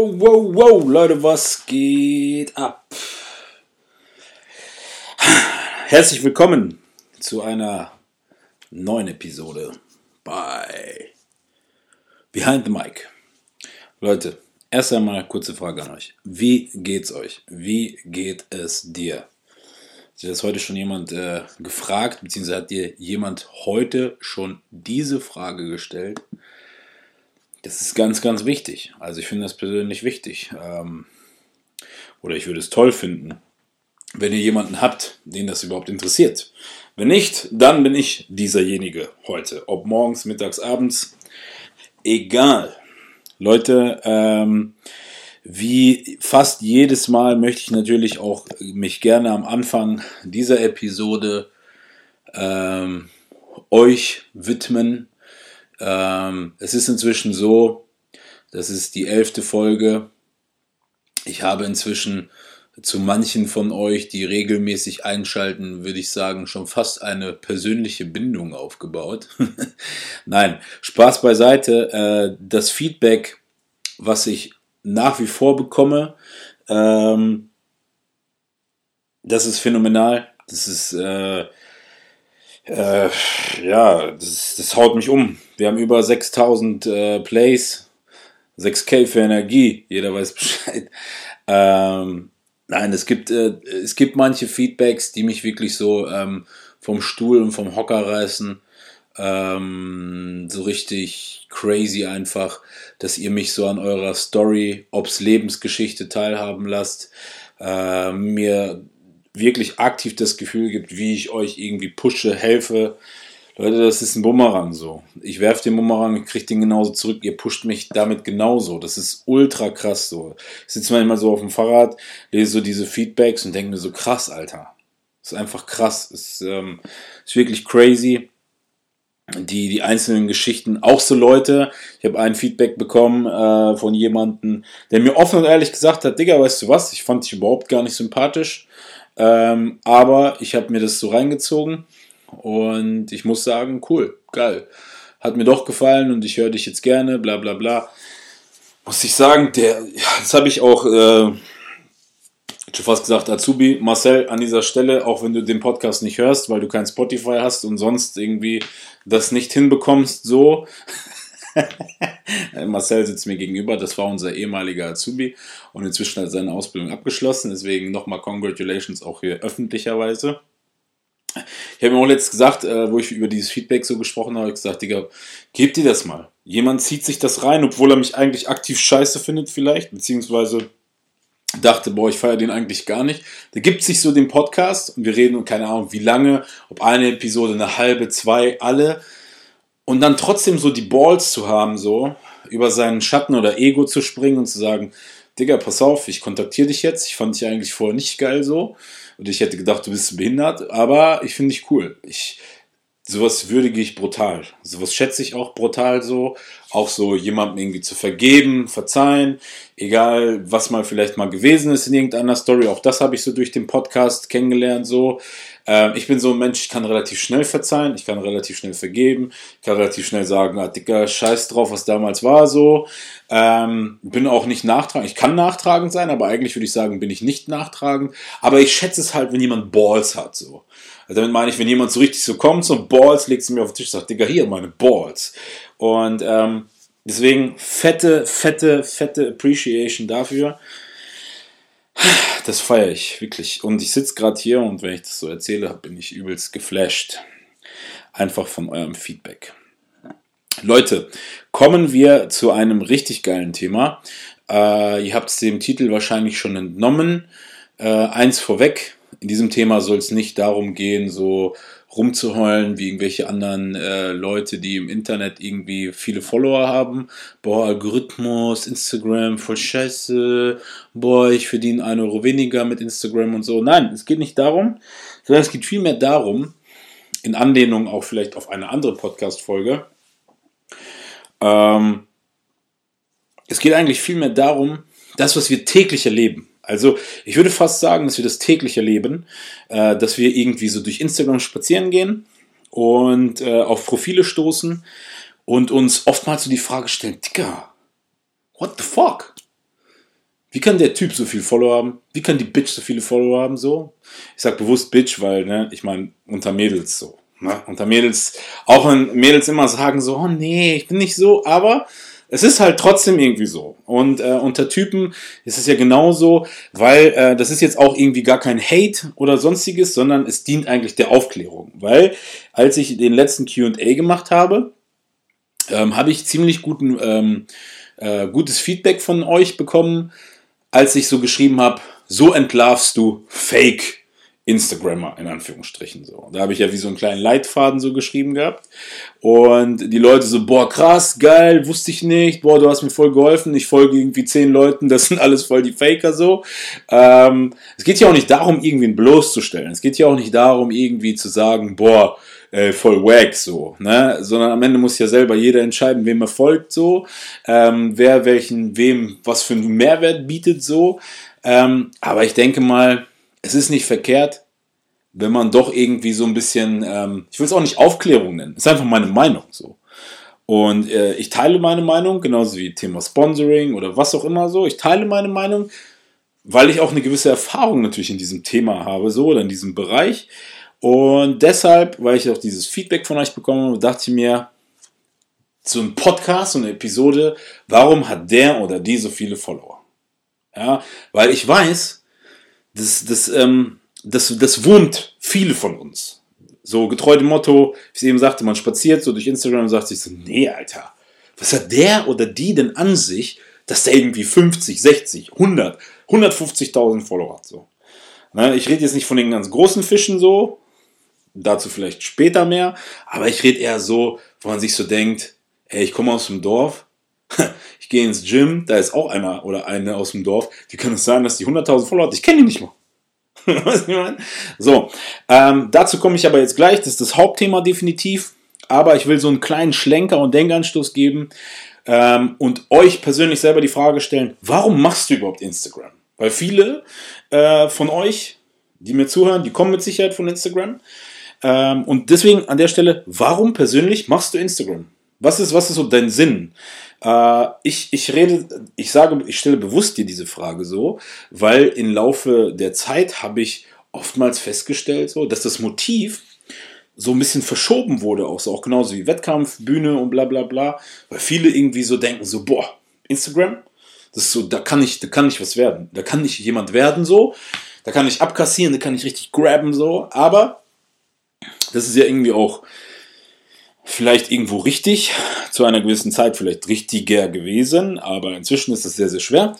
Wow, wow, wow, Leute, was geht ab? Herzlich willkommen zu einer neuen Episode bei Behind the Mic. Leute, erst einmal kurze Frage an euch. Wie geht's euch? Wie geht es dir? Hat das heute schon jemand äh, gefragt, beziehungsweise hat dir jemand heute schon diese Frage gestellt? Das ist ganz, ganz wichtig. Also ich finde das persönlich wichtig. Ähm, oder ich würde es toll finden, wenn ihr jemanden habt, den das überhaupt interessiert. Wenn nicht, dann bin ich dieserjenige heute. Ob morgens, mittags, abends, egal. Leute, ähm, wie fast jedes Mal möchte ich natürlich auch mich gerne am Anfang dieser Episode ähm, euch widmen. Ähm, es ist inzwischen so, das ist die elfte Folge. Ich habe inzwischen zu manchen von euch, die regelmäßig einschalten, würde ich sagen, schon fast eine persönliche Bindung aufgebaut. Nein, Spaß beiseite. Äh, das Feedback, was ich nach wie vor bekomme, ähm, das ist phänomenal. Das ist äh, ja, das, das haut mich um. Wir haben über 6000 äh, Plays, 6K für Energie, jeder weiß Bescheid. Ähm, nein, es gibt, äh, es gibt manche Feedbacks, die mich wirklich so ähm, vom Stuhl und vom Hocker reißen. Ähm, so richtig crazy einfach, dass ihr mich so an eurer Story, ob's Lebensgeschichte teilhaben lasst, äh, mir wirklich aktiv das Gefühl gibt, wie ich euch irgendwie pushe, helfe. Leute, das ist ein Bumerang so. Ich werfe den Bumerang, ich kriege den genauso zurück. Ihr pusht mich damit genauso. Das ist ultra krass so. Ich sitze manchmal so auf dem Fahrrad, lese so diese Feedbacks und denke mir so krass, Alter. Das ist einfach krass. Ist, ähm, ist wirklich crazy. Die, die einzelnen Geschichten, auch so Leute. Ich habe ein Feedback bekommen äh, von jemandem, der mir offen und ehrlich gesagt hat, Digga, weißt du was, ich fand dich überhaupt gar nicht sympathisch. Ähm, aber ich habe mir das so reingezogen und ich muss sagen, cool, geil. Hat mir doch gefallen und ich höre dich jetzt gerne, bla bla bla. Muss ich sagen, der, das habe ich auch äh, schon fast gesagt, Azubi, Marcel, an dieser Stelle, auch wenn du den Podcast nicht hörst, weil du kein Spotify hast und sonst irgendwie das nicht hinbekommst, so. Marcel sitzt mir gegenüber, das war unser ehemaliger Azubi und inzwischen hat seine Ausbildung abgeschlossen, deswegen nochmal Congratulations auch hier öffentlicherweise. Ich habe mir auch letztens gesagt, äh, wo ich über dieses Feedback so gesprochen habe, gesagt, Digga, gebt dir das mal. Jemand zieht sich das rein, obwohl er mich eigentlich aktiv scheiße findet vielleicht, beziehungsweise dachte, boah, ich feiere den eigentlich gar nicht. Der gibt sich so den Podcast und wir reden, keine Ahnung, wie lange, ob eine Episode, eine halbe, zwei, alle. Und dann trotzdem so die Balls zu haben, so über seinen Schatten oder Ego zu springen und zu sagen, Digga, pass auf, ich kontaktiere dich jetzt. Ich fand dich eigentlich vorher nicht geil so. Und ich hätte gedacht, du bist behindert, aber ich finde dich cool. Ich, sowas würdige ich brutal. Sowas schätze ich auch brutal so. Auch so jemandem irgendwie zu vergeben, verzeihen, egal was mal vielleicht mal gewesen ist in irgendeiner Story. Auch das habe ich so durch den Podcast kennengelernt so. Ähm, ich bin so ein Mensch, ich kann relativ schnell verzeihen, ich kann relativ schnell vergeben, ich kann relativ schnell sagen, ah, dicker Scheiß drauf, was damals war so. Ähm, bin auch nicht nachtragend. Ich kann nachtragend sein, aber eigentlich würde ich sagen, bin ich nicht nachtragend. Aber ich schätze es halt, wenn jemand Balls hat so. Also damit meine ich, wenn jemand so richtig so kommt, so Balls, legt sie mir auf den Tisch und sagt, Digga, hier, meine Balls. Und ähm, deswegen fette, fette, fette Appreciation dafür. Das feiere ich wirklich. Und ich sitze gerade hier und wenn ich das so erzähle, bin ich übelst geflasht. Einfach von eurem Feedback. Leute, kommen wir zu einem richtig geilen Thema. Äh, ihr habt es dem Titel wahrscheinlich schon entnommen. Äh, eins vorweg, in diesem Thema soll es nicht darum gehen, so rumzuheulen wie irgendwelche anderen äh, Leute, die im Internet irgendwie viele Follower haben. Boah, Algorithmus, Instagram, voll scheiße. Boah, ich verdiene ein Euro weniger mit Instagram und so. Nein, es geht nicht darum, sondern es geht vielmehr darum, in Anlehnung auch vielleicht auf eine andere Podcast-Folge, ähm, es geht eigentlich vielmehr darum, das, was wir täglich erleben. Also ich würde fast sagen, dass wir das täglich erleben, äh, dass wir irgendwie so durch Instagram spazieren gehen und äh, auf Profile stoßen und uns oftmals so die Frage stellen, Dicker, what the fuck? Wie kann der Typ so viel Follower haben? Wie kann die Bitch so viele Follower haben? So, ich sag bewusst Bitch, weil ne, ich meine unter Mädels so. Ne? Unter Mädels, auch wenn Mädels immer sagen so, oh nee, ich bin nicht so, aber es ist halt trotzdem irgendwie so. Und äh, unter Typen ist es ja genauso, weil äh, das ist jetzt auch irgendwie gar kein Hate oder sonstiges, sondern es dient eigentlich der Aufklärung. Weil als ich den letzten QA gemacht habe, ähm, habe ich ziemlich guten, ähm, äh, gutes Feedback von euch bekommen, als ich so geschrieben habe, so entlarvst du Fake Instagrammer in Anführungsstrichen so. Da habe ich ja wie so einen kleinen Leitfaden so geschrieben gehabt und die Leute so, boah krass, geil, wusste ich nicht, boah du hast mir voll geholfen, ich folge irgendwie zehn Leuten, das sind alles voll die Faker so. Ähm, es geht ja auch nicht darum, irgendwen bloßzustellen. Es geht ja auch nicht darum, irgendwie zu sagen, boah, äh, voll wack so, ne? Sondern am Ende muss ja selber jeder entscheiden, wem er folgt so, ähm, wer welchen, wem was für einen Mehrwert bietet so. Ähm, aber ich denke mal, es ist nicht verkehrt, wenn man doch irgendwie so ein bisschen, ähm, ich will es auch nicht Aufklärung nennen, ist einfach meine Meinung so. Und äh, ich teile meine Meinung, genauso wie Thema Sponsoring oder was auch immer so. Ich teile meine Meinung, weil ich auch eine gewisse Erfahrung natürlich in diesem Thema habe, so oder in diesem Bereich. Und deshalb, weil ich auch dieses Feedback von euch bekommen habe, dachte ich mir, so ein Podcast, so eine Episode, warum hat der oder die so viele Follower? Ja, weil ich weiß, das, das, ähm, das, das wurmt viele von uns. So getreu dem Motto, wie ich eben sagte, man spaziert so durch Instagram und sagt sich so, nee, Alter, was hat der oder die denn an sich, dass der irgendwie 50, 60, 100, 150.000 Follower hat, so. Ne, ich rede jetzt nicht von den ganz großen Fischen so, dazu vielleicht später mehr, aber ich rede eher so, wo man sich so denkt, ey, ich komme aus dem Dorf, ich gehe ins Gym, da ist auch einer oder eine aus dem Dorf. Wie kann es sein, dass die 100.000 Follower hat? Ich kenne die nicht mal. So, ähm, dazu komme ich aber jetzt gleich. Das ist das Hauptthema definitiv. Aber ich will so einen kleinen Schlenker und Denkanstoß geben ähm, und euch persönlich selber die Frage stellen, warum machst du überhaupt Instagram? Weil viele äh, von euch, die mir zuhören, die kommen mit Sicherheit von Instagram. Ähm, und deswegen an der Stelle, warum persönlich machst du Instagram? Was ist, was ist so dein Sinn? Äh, ich, ich rede, ich sage, ich stelle bewusst dir diese Frage so, weil im Laufe der Zeit habe ich oftmals festgestellt, so, dass das Motiv so ein bisschen verschoben wurde, auch so, auch genauso wie Wettkampf, Bühne und bla bla bla, weil viele irgendwie so denken, so, boah, Instagram, das ist so, da kann ich, da kann ich was werden, da kann ich jemand werden, so, da kann ich abkassieren, da kann ich richtig grabben, so, aber das ist ja irgendwie auch vielleicht irgendwo richtig, zu einer gewissen Zeit vielleicht richtiger gewesen, aber inzwischen ist das sehr, sehr schwer.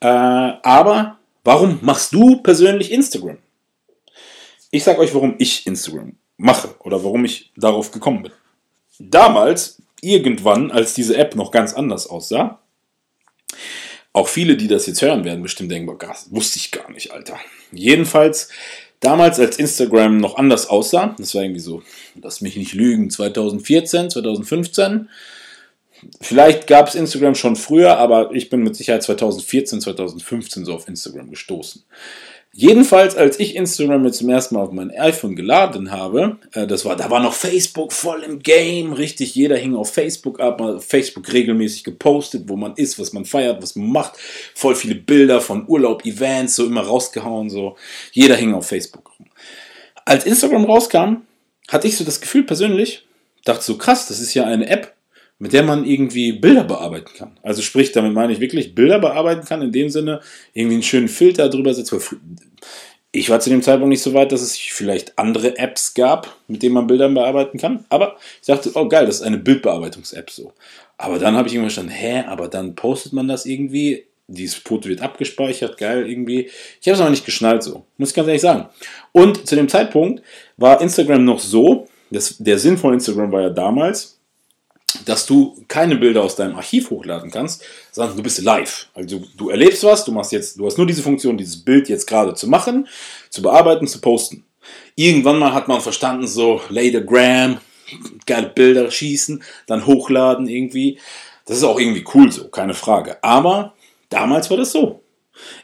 Äh, aber warum machst du persönlich Instagram? Ich sage euch, warum ich Instagram mache oder warum ich darauf gekommen bin. Damals, irgendwann, als diese App noch ganz anders aussah, auch viele, die das jetzt hören werden, bestimmt denken, boah, wusste ich gar nicht, Alter. Jedenfalls Damals, als Instagram noch anders aussah, das war irgendwie so, lass mich nicht lügen, 2014, 2015. Vielleicht gab es Instagram schon früher, aber ich bin mit Sicherheit 2014, 2015 so auf Instagram gestoßen. Jedenfalls, als ich Instagram jetzt zum ersten Mal auf mein iPhone geladen habe, äh, das war, da war noch Facebook voll im Game, richtig, jeder hing auf Facebook ab, auf Facebook regelmäßig gepostet, wo man ist, was man feiert, was man macht, voll viele Bilder von Urlaub, Events, so immer rausgehauen, so, jeder hing auf Facebook rum. Als Instagram rauskam, hatte ich so das Gefühl persönlich, dachte so krass, das ist ja eine App, mit der man irgendwie Bilder bearbeiten kann. Also sprich, damit meine ich wirklich Bilder bearbeiten kann, in dem Sinne irgendwie einen schönen Filter drüber setzt. Ich war zu dem Zeitpunkt nicht so weit, dass es vielleicht andere Apps gab, mit denen man Bilder bearbeiten kann. Aber ich dachte, oh geil, das ist eine Bildbearbeitungs-App so. Aber dann habe ich immer verstanden, hä, aber dann postet man das irgendwie dieses Foto wird abgespeichert, geil irgendwie. Ich habe es aber nicht geschnallt so, muss ich ganz ehrlich sagen. Und zu dem Zeitpunkt war Instagram noch so, das, der Sinn von Instagram war ja damals, dass du keine Bilder aus deinem Archiv hochladen kannst, sondern du bist live. Also du, erlebst was, du machst jetzt, du hast nur diese Funktion, dieses Bild jetzt gerade zu machen, zu bearbeiten, zu posten. Irgendwann mal hat man verstanden, so later Gram, geile Bilder schießen, dann hochladen irgendwie. Das ist auch irgendwie cool so, keine Frage. Aber damals war das so.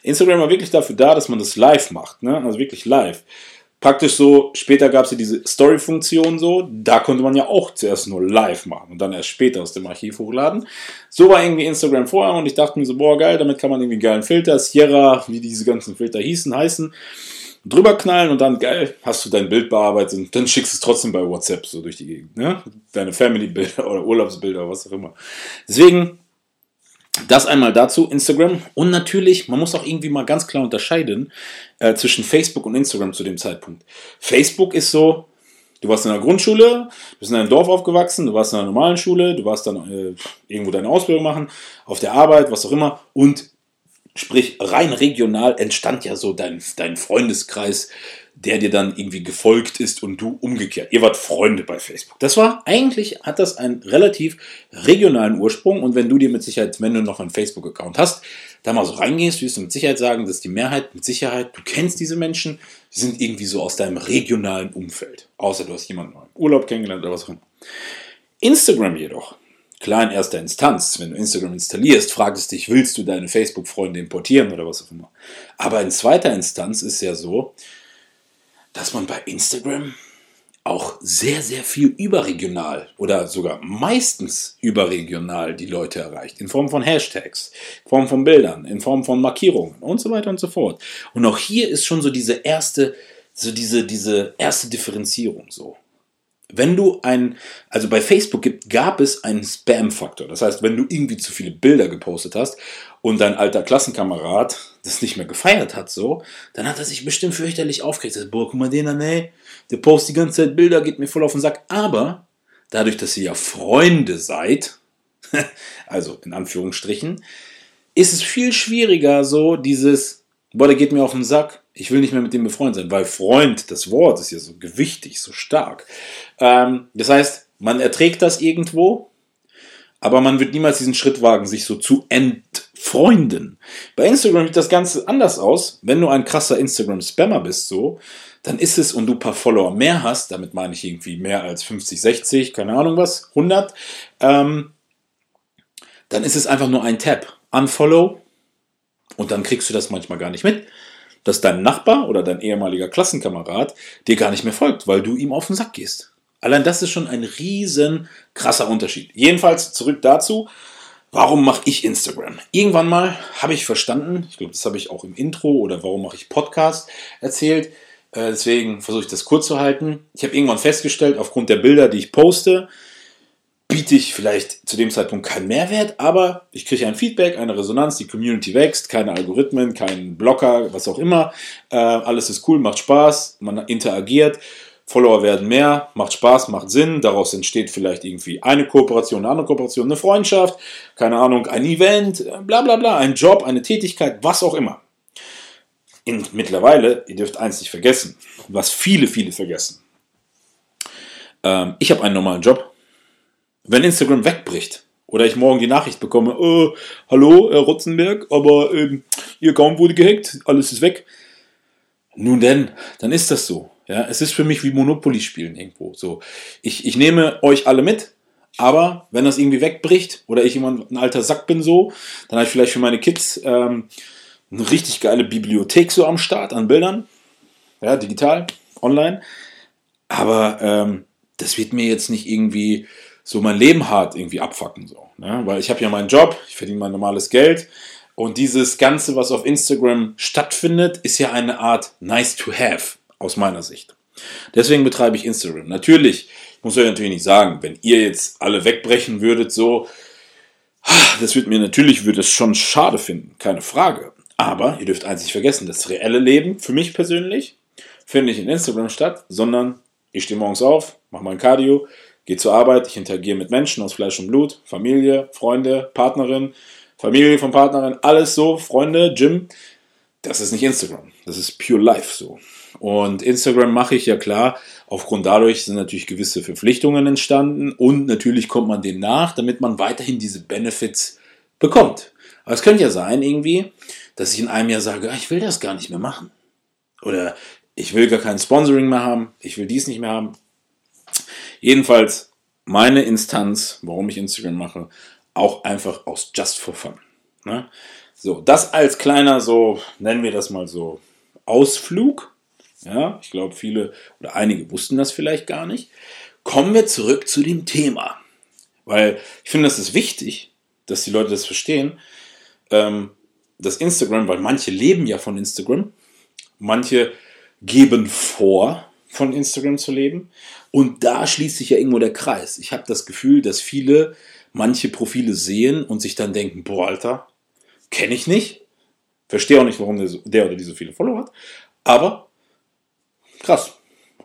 Instagram war wirklich dafür da, dass man das live macht, ne? also wirklich live praktisch so, später gab es ja diese Story-Funktion so, da konnte man ja auch zuerst nur live machen und dann erst später aus dem Archiv hochladen. So war irgendwie Instagram vorher und ich dachte mir so, boah geil, damit kann man irgendwie geilen Filter, Sierra, wie diese ganzen Filter hießen, heißen, drüber knallen und dann geil, hast du dein Bild bearbeitet und dann schickst du es trotzdem bei WhatsApp so durch die Gegend, ne? Deine Family-Bilder oder Urlaubsbilder, was auch immer. Deswegen das einmal dazu, Instagram. Und natürlich, man muss auch irgendwie mal ganz klar unterscheiden äh, zwischen Facebook und Instagram zu dem Zeitpunkt. Facebook ist so, du warst in der Grundschule, bist in einem Dorf aufgewachsen, du warst in einer normalen Schule, du warst dann äh, irgendwo deine Ausbildung machen, auf der Arbeit, was auch immer. Und sprich, rein regional entstand ja so dein, dein Freundeskreis, der dir dann irgendwie gefolgt ist und du umgekehrt. Ihr wart Freunde bei Facebook. Das war eigentlich, hat das einen relativ regionalen Ursprung und wenn du dir mit Sicherheit, wenn du noch einen Facebook-Account hast, da mal so reingehst, wirst du mit Sicherheit sagen, dass die Mehrheit mit Sicherheit, du kennst diese Menschen, die sind irgendwie so aus deinem regionalen Umfeld. Außer du hast jemanden im Urlaub kennengelernt oder was auch immer. Instagram jedoch, klar in erster Instanz, wenn du Instagram installierst, fragt es dich, willst du deine Facebook-Freunde importieren oder was auch immer. Aber in zweiter Instanz ist ja so, dass man bei Instagram auch sehr, sehr viel überregional oder sogar meistens überregional die Leute erreicht. In Form von Hashtags, in Form von Bildern, in Form von Markierungen und so weiter und so fort. Und auch hier ist schon so diese erste, so diese, diese erste Differenzierung so. Wenn du ein, also bei Facebook gibt, gab es einen Spam-Faktor. Das heißt, wenn du irgendwie zu viele Bilder gepostet hast und dein alter Klassenkamerad das nicht mehr gefeiert hat, so, dann hat er sich bestimmt fürchterlich aufgeregt. Boah, guck mal den an, ey, der postet die ganze Zeit Bilder, geht mir voll auf den Sack. Aber dadurch, dass ihr ja Freunde seid, also in Anführungsstrichen, ist es viel schwieriger, so dieses, boah, der geht mir auf den Sack, ich will nicht mehr mit dem befreundet sein, weil Freund, das Wort ist ja so gewichtig, so stark. Ähm, das heißt, man erträgt das irgendwo, aber man wird niemals diesen Schritt wagen, sich so zu entfreunden. Bei Instagram sieht das Ganze anders aus. Wenn du ein krasser Instagram-Spammer bist, so, dann ist es und du ein paar Follower mehr hast, damit meine ich irgendwie mehr als 50, 60, keine Ahnung was, 100, ähm, dann ist es einfach nur ein Tab. Unfollow und dann kriegst du das manchmal gar nicht mit dass dein Nachbar oder dein ehemaliger Klassenkamerad dir gar nicht mehr folgt, weil du ihm auf den Sack gehst. Allein das ist schon ein riesen krasser Unterschied. Jedenfalls zurück dazu, warum mache ich Instagram? Irgendwann mal habe ich verstanden, ich glaube, das habe ich auch im Intro oder warum mache ich Podcast erzählt, äh, deswegen versuche ich das kurz zu halten. Ich habe irgendwann festgestellt, aufgrund der Bilder, die ich poste, biete ich vielleicht zu dem Zeitpunkt keinen Mehrwert, aber ich kriege ein Feedback, eine Resonanz, die Community wächst, keine Algorithmen, kein Blocker, was auch immer. Äh, alles ist cool, macht Spaß, man interagiert, Follower werden mehr, macht Spaß, macht Sinn, daraus entsteht vielleicht irgendwie eine Kooperation, eine andere Kooperation, eine Freundschaft, keine Ahnung, ein Event, bla bla bla, ein Job, eine Tätigkeit, was auch immer. In, mittlerweile, ihr dürft eins nicht vergessen, was viele, viele vergessen. Ähm, ich habe einen normalen Job, wenn Instagram wegbricht oder ich morgen die Nachricht bekomme, oh, hallo, Herr Rotzenberg, aber ähm, Ihr Account wurde gehackt, alles ist weg. Nun denn, dann ist das so. Ja, es ist für mich wie Monopoly spielen irgendwo. So, ich, ich nehme euch alle mit, aber wenn das irgendwie wegbricht oder ich jemand ein alter Sack bin so, dann habe ich vielleicht für meine Kids ähm, eine richtig geile Bibliothek so am Start an Bildern, ja, digital, online. Aber ähm, das wird mir jetzt nicht irgendwie so mein Leben hart irgendwie abfacken. So, ne? Weil ich habe ja meinen Job, ich verdiene mein normales Geld. Und dieses Ganze, was auf Instagram stattfindet, ist ja eine Art nice to have, aus meiner Sicht. Deswegen betreibe ich Instagram. Natürlich, ich muss euch natürlich nicht sagen, wenn ihr jetzt alle wegbrechen würdet, so, das wird mir natürlich, würde es schon schade finden, keine Frage. Aber ihr dürft eins nicht vergessen, das reelle Leben, für mich persönlich, findet nicht in Instagram statt, sondern ich stehe morgens auf, mache mein Cardio, gehe zur Arbeit, ich interagiere mit Menschen aus Fleisch und Blut, Familie, Freunde, Partnerin, Familie von Partnerin, alles so, Freunde, Gym. Das ist nicht Instagram. Das ist pure life so. Und Instagram mache ich ja klar. Aufgrund dadurch sind natürlich gewisse Verpflichtungen entstanden und natürlich kommt man denen nach, damit man weiterhin diese Benefits bekommt. Aber es könnte ja sein, irgendwie, dass ich in einem Jahr sage, ah, ich will das gar nicht mehr machen. Oder ich will gar kein Sponsoring mehr haben, ich will dies nicht mehr haben. Jedenfalls meine Instanz, warum ich Instagram mache, auch einfach aus Just for Fun. Ne? So, das als kleiner, so nennen wir das mal so, Ausflug. Ja, ich glaube, viele oder einige wussten das vielleicht gar nicht. Kommen wir zurück zu dem Thema. Weil ich finde, das ist wichtig, dass die Leute das verstehen. Ähm, das Instagram, weil manche leben ja von Instagram, manche geben vor, von Instagram zu leben. Und da schließt sich ja irgendwo der Kreis. Ich habe das Gefühl, dass viele manche Profile sehen und sich dann denken, boah, Alter, kenne ich nicht. Verstehe auch nicht, warum der, der, oder die so viele Follower hat. Aber krass.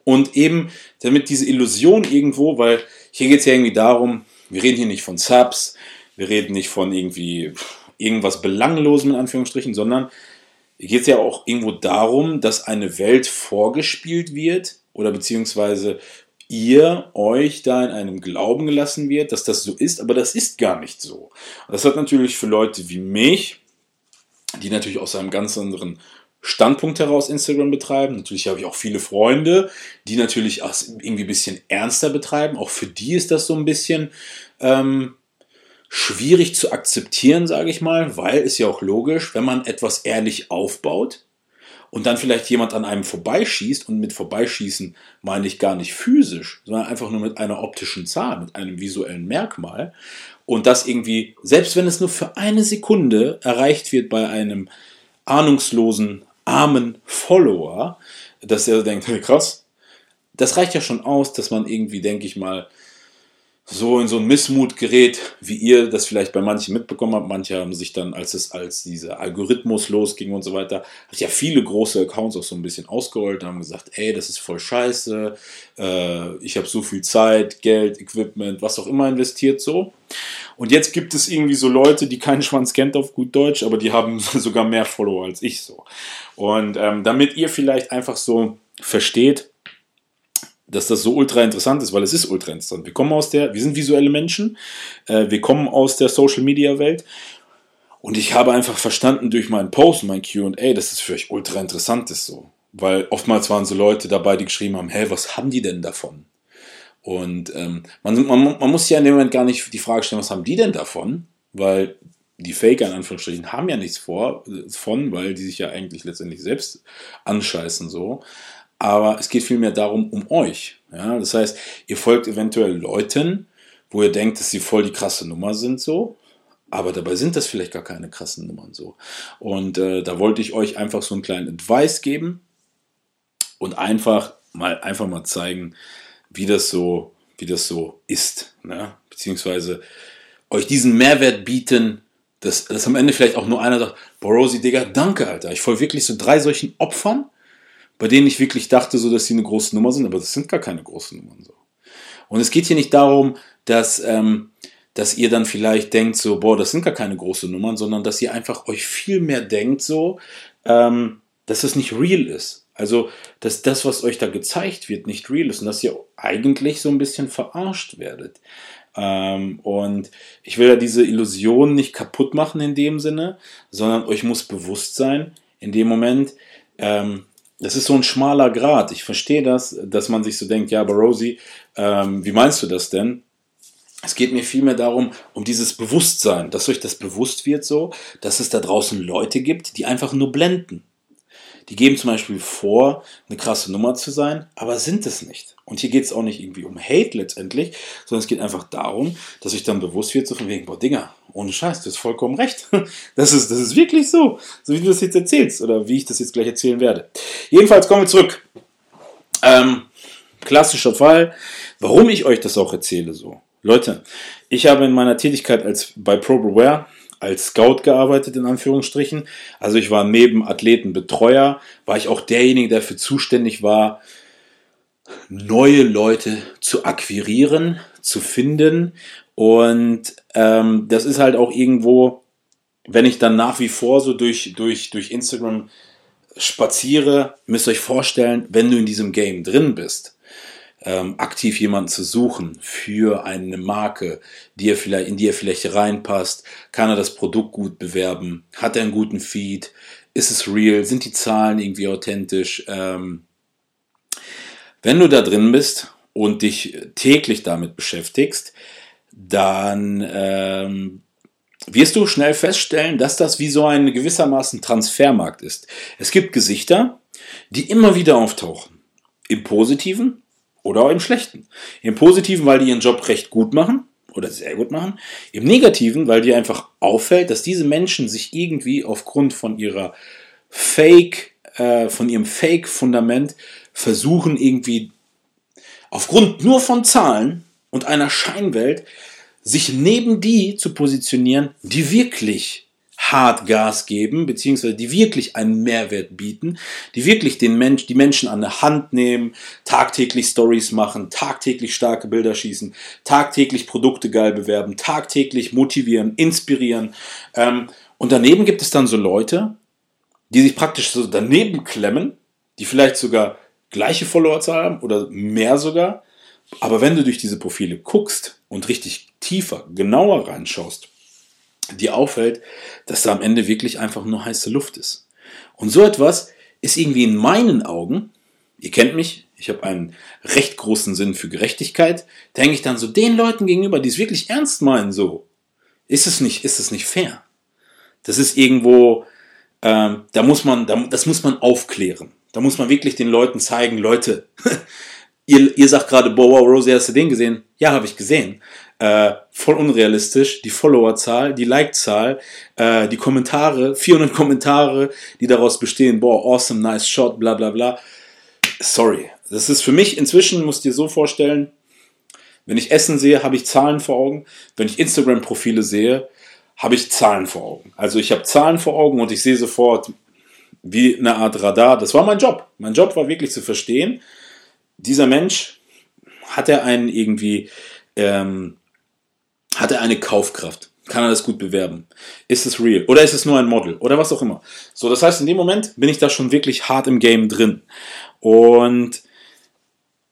Und eben damit diese Illusion irgendwo, weil hier geht es ja irgendwie darum, wir reden hier nicht von Subs, wir reden nicht von irgendwie irgendwas Belanglosem in Anführungsstrichen, sondern hier geht es ja auch irgendwo darum, dass eine Welt vorgespielt wird oder beziehungsweise ihr euch da in einem Glauben gelassen wird, dass das so ist, aber das ist gar nicht so. Das hat natürlich für Leute wie mich, die natürlich aus einem ganz anderen Standpunkt heraus Instagram betreiben. Natürlich habe ich auch viele Freunde, die natürlich auch irgendwie ein bisschen ernster betreiben. Auch für die ist das so ein bisschen ähm, schwierig zu akzeptieren, sage ich mal, weil es ja auch logisch, wenn man etwas ehrlich aufbaut und dann vielleicht jemand an einem vorbeischießt und mit vorbeischießen meine ich gar nicht physisch, sondern einfach nur mit einer optischen Zahl, mit einem visuellen Merkmal. Und das irgendwie, selbst wenn es nur für eine Sekunde erreicht wird bei einem ahnungslosen, armen Follower, dass er denkt, krass, das reicht ja schon aus, dass man irgendwie, denke ich mal, so in so ein Missmut gerät, wie ihr das vielleicht bei manchen mitbekommen habt. Manche haben sich dann, als es als dieser Algorithmus losging und so weiter, hat ja viele große Accounts auch so ein bisschen ausgerollt und haben gesagt, ey, das ist voll scheiße, äh, ich habe so viel Zeit, Geld, Equipment, was auch immer investiert so. Und jetzt gibt es irgendwie so Leute, die keinen Schwanz kennt auf gut Deutsch, aber die haben sogar mehr Follower als ich so. Und ähm, damit ihr vielleicht einfach so versteht, dass das so ultra interessant ist, weil es ist ultra interessant. Wir kommen aus der, wir sind visuelle Menschen, äh, wir kommen aus der Social Media Welt und ich habe einfach verstanden durch meinen Post, mein Q&A, dass es für euch ultra interessant ist so. Weil oftmals waren so Leute dabei, die geschrieben haben, hey, was haben die denn davon? Und ähm, man, man, man muss ja in dem Moment gar nicht die Frage stellen, was haben die denn davon? Weil die Faker in Anführungsstrichen haben ja nichts vor, von, weil die sich ja eigentlich letztendlich selbst anscheißen so aber es geht vielmehr darum, um euch. Ja? Das heißt, ihr folgt eventuell Leuten, wo ihr denkt, dass sie voll die krasse Nummer sind, so. Aber dabei sind das vielleicht gar keine krassen Nummern so. Und äh, da wollte ich euch einfach so einen kleinen Advice geben und einfach mal einfach mal zeigen, wie das so, wie das so ist. Ne? Beziehungsweise euch diesen Mehrwert bieten, dass, dass am Ende vielleicht auch nur einer sagt, Borosi, Digga, danke, Alter. Ich folge wirklich so drei solchen Opfern bei denen ich wirklich dachte, so, dass sie eine große Nummer sind, aber das sind gar keine großen Nummern so. Und es geht hier nicht darum, dass, ähm, dass ihr dann vielleicht denkt, so, boah, das sind gar keine großen Nummern, sondern dass ihr einfach euch viel mehr denkt, so, ähm, dass es nicht real ist. Also, dass das, was euch da gezeigt wird, nicht real ist und dass ihr eigentlich so ein bisschen verarscht werdet. Ähm, und ich will ja diese Illusion nicht kaputt machen in dem Sinne, sondern euch muss bewusst sein, in dem Moment, ähm, das ist so ein schmaler Grad. Ich verstehe das, dass man sich so denkt, ja, aber Rosie, ähm, wie meinst du das denn? Es geht mir vielmehr darum, um dieses Bewusstsein, dass euch das bewusst wird so, dass es da draußen Leute gibt, die einfach nur blenden. Die geben zum Beispiel vor, eine krasse Nummer zu sein, aber sind es nicht. Und hier geht es auch nicht irgendwie um Hate letztendlich, sondern es geht einfach darum, dass ich dann bewusst wird, so von wegen, boah, Dinger, ohne Scheiß, du hast vollkommen recht. Das ist, das ist wirklich so, so wie du das jetzt erzählst oder wie ich das jetzt gleich erzählen werde. Jedenfalls kommen wir zurück. Ähm, klassischer Fall, warum ich euch das auch erzähle so. Leute, ich habe in meiner Tätigkeit als bei ProBeware als Scout gearbeitet, in Anführungsstrichen. Also ich war neben Athletenbetreuer, war ich auch derjenige, der dafür zuständig war, neue Leute zu akquirieren, zu finden. Und ähm, das ist halt auch irgendwo wenn ich dann nach wie vor so durch, durch, durch Instagram spaziere, müsst ihr euch vorstellen, wenn du in diesem Game drin bist, ähm, aktiv jemanden zu suchen für eine Marke, die er vielleicht, in die er vielleicht reinpasst, kann er das Produkt gut bewerben, hat er einen guten Feed, ist es real, sind die Zahlen irgendwie authentisch. Ähm, wenn du da drin bist und dich täglich damit beschäftigst, dann ähm, wirst du schnell feststellen, dass das wie so ein gewissermaßen Transfermarkt ist. Es gibt Gesichter, die immer wieder auftauchen. Im Positiven oder auch im Schlechten. Im Positiven, weil die ihren Job recht gut machen oder sehr gut machen. Im Negativen, weil dir einfach auffällt, dass diese Menschen sich irgendwie aufgrund von ihrer Fake, äh, von ihrem Fake-Fundament versuchen irgendwie aufgrund nur von Zahlen und einer Scheinwelt sich neben die zu positionieren, die wirklich hart Gas geben, beziehungsweise die wirklich einen Mehrwert bieten, die wirklich den Mensch, die Menschen an der Hand nehmen, tagtäglich Stories machen, tagtäglich starke Bilder schießen, tagtäglich Produkte geil bewerben, tagtäglich motivieren, inspirieren. Ähm, und daneben gibt es dann so Leute, die sich praktisch so daneben klemmen, die vielleicht sogar gleiche Followerzahl haben oder mehr sogar. Aber wenn du durch diese Profile guckst und richtig tiefer, genauer reinschaust, dir auffällt, dass da am Ende wirklich einfach nur heiße Luft ist. Und so etwas ist irgendwie in meinen Augen, ihr kennt mich, ich habe einen recht großen Sinn für Gerechtigkeit, denke ich dann so den Leuten gegenüber, die es wirklich ernst meinen, so, ist es nicht, ist es nicht fair. Das ist irgendwo, ähm, da muss man, da, das muss man aufklären. Da muss man wirklich den Leuten zeigen, Leute, ihr, ihr sagt gerade, boah, wow, Rosie, hast du den gesehen? Ja, habe ich gesehen. Äh, voll unrealistisch. Die Followerzahl, die Like-Zahl, äh, die Kommentare, 400 Kommentare, die daraus bestehen, boah, awesome, nice shot, bla bla bla. Sorry. Das ist für mich inzwischen, musst dir so vorstellen, wenn ich Essen sehe, habe ich Zahlen vor Augen. Wenn ich Instagram-Profile sehe, habe ich Zahlen vor Augen. Also ich habe Zahlen vor Augen und ich sehe sofort wie eine Art Radar. Das war mein Job. Mein Job war wirklich zu verstehen, dieser Mensch, hat er einen irgendwie, ähm, hat er eine Kaufkraft? Kann er das gut bewerben? Ist es real? Oder ist es nur ein Model? Oder was auch immer. So, das heißt, in dem Moment bin ich da schon wirklich hart im Game drin. Und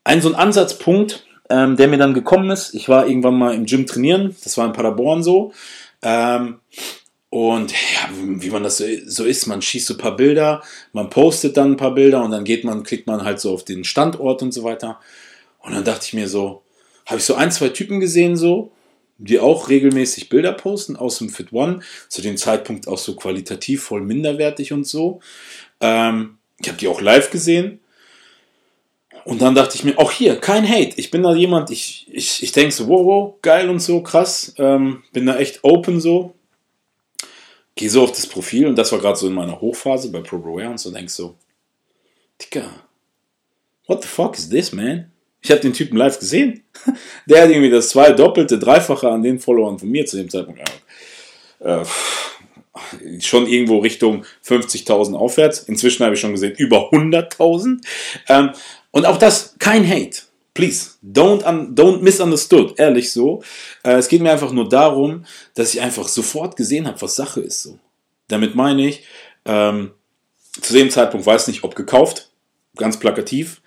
ein so ein Ansatzpunkt, ähm, der mir dann gekommen ist, ich war irgendwann mal im Gym trainieren, das war in Paderborn so. Ähm, und ja, wie man das so ist, man schießt so ein paar Bilder, man postet dann ein paar Bilder und dann geht man, klickt man halt so auf den Standort und so weiter. Und dann dachte ich mir so, habe ich so ein, zwei Typen gesehen so, die auch regelmäßig Bilder posten aus dem Fit One, zu dem Zeitpunkt auch so qualitativ voll minderwertig und so. Ähm, ich habe die auch live gesehen. Und dann dachte ich mir, auch hier, kein Hate. Ich bin da jemand, ich, ich, ich denke so, wow, wow, geil und so, krass. Ähm, bin da echt open so gehe so auf das Profil und das war gerade so in meiner Hochphase bei ProBroWare und so denkst so, Digga, what the fuck is this, man? Ich habe den Typen live gesehen. Der hat irgendwie das zwei doppelte, dreifache an den Followern von mir zu dem Zeitpunkt. Äh, schon irgendwo Richtung 50.000 aufwärts. Inzwischen habe ich schon gesehen über 100.000. Ähm, und auch das kein Hate. Please, don't, un, don't misunderstood, ehrlich so. Äh, es geht mir einfach nur darum, dass ich einfach sofort gesehen habe, was Sache ist. So. Damit meine ich, ähm, zu dem Zeitpunkt weiß nicht, ob gekauft, ganz plakativ.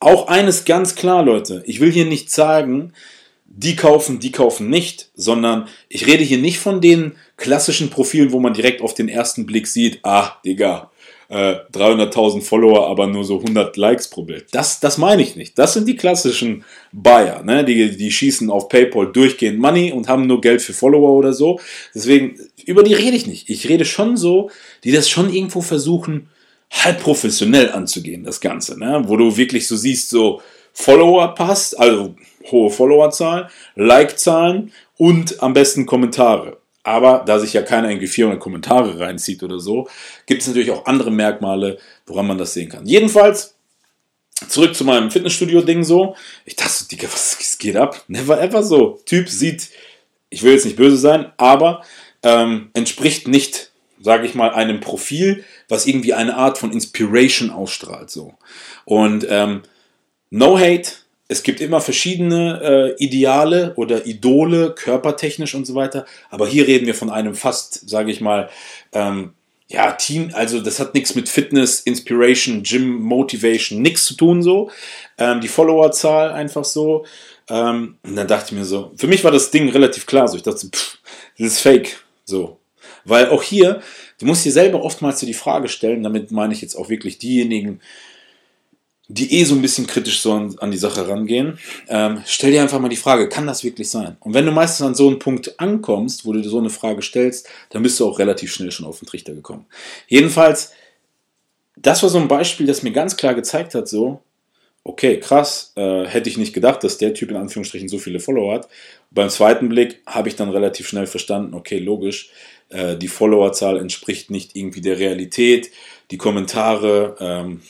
Auch eines ganz klar, Leute, ich will hier nicht sagen, die kaufen, die kaufen nicht, sondern ich rede hier nicht von den klassischen Profilen, wo man direkt auf den ersten Blick sieht, ah, Digga, 300.000 äh, Follower, aber nur so 100 Likes pro Bild. Das, das meine ich nicht. Das sind die klassischen Buyer, ne? die, die schießen auf PayPal durchgehend Money und haben nur Geld für Follower oder so. Deswegen, über die rede ich nicht. Ich rede schon so, die das schon irgendwo versuchen, halb professionell anzugehen, das Ganze. Ne? Wo du wirklich so siehst, so Follower passt, also hohe Followerzahlen, Like-Zahlen und am besten Kommentare. Aber da sich ja keiner in 400 Kommentare reinzieht oder so, gibt es natürlich auch andere Merkmale, woran man das sehen kann. Jedenfalls, zurück zu meinem Fitnessstudio-Ding so. Ich dachte, Digga, was geht ab? Never ever so. Typ sieht, ich will jetzt nicht böse sein, aber ähm, entspricht nicht, sage ich mal, einem Profil, was irgendwie eine Art von Inspiration ausstrahlt. So. Und ähm, no hate, es gibt immer verschiedene äh, Ideale oder Idole, körpertechnisch und so weiter. Aber hier reden wir von einem fast, sage ich mal, ähm, ja, Team, also das hat nichts mit Fitness, Inspiration, Gym, Motivation, nichts zu tun so. Ähm, die Followerzahl einfach so. Ähm, und dann dachte ich mir so, für mich war das Ding relativ klar so. Ich dachte, pff, das ist fake. So. Weil auch hier, du musst dir selber oftmals so die Frage stellen, damit meine ich jetzt auch wirklich diejenigen, die eh so ein bisschen kritisch so an, an die Sache rangehen, ähm, stell dir einfach mal die Frage, kann das wirklich sein? Und wenn du meistens an so einen Punkt ankommst, wo du dir so eine Frage stellst, dann bist du auch relativ schnell schon auf den Trichter gekommen. Jedenfalls, das war so ein Beispiel, das mir ganz klar gezeigt hat, so, okay, krass, äh, hätte ich nicht gedacht, dass der Typ in Anführungsstrichen so viele Follower hat. Beim zweiten Blick habe ich dann relativ schnell verstanden, okay, logisch, äh, die Followerzahl entspricht nicht irgendwie der Realität, die Kommentare, ähm,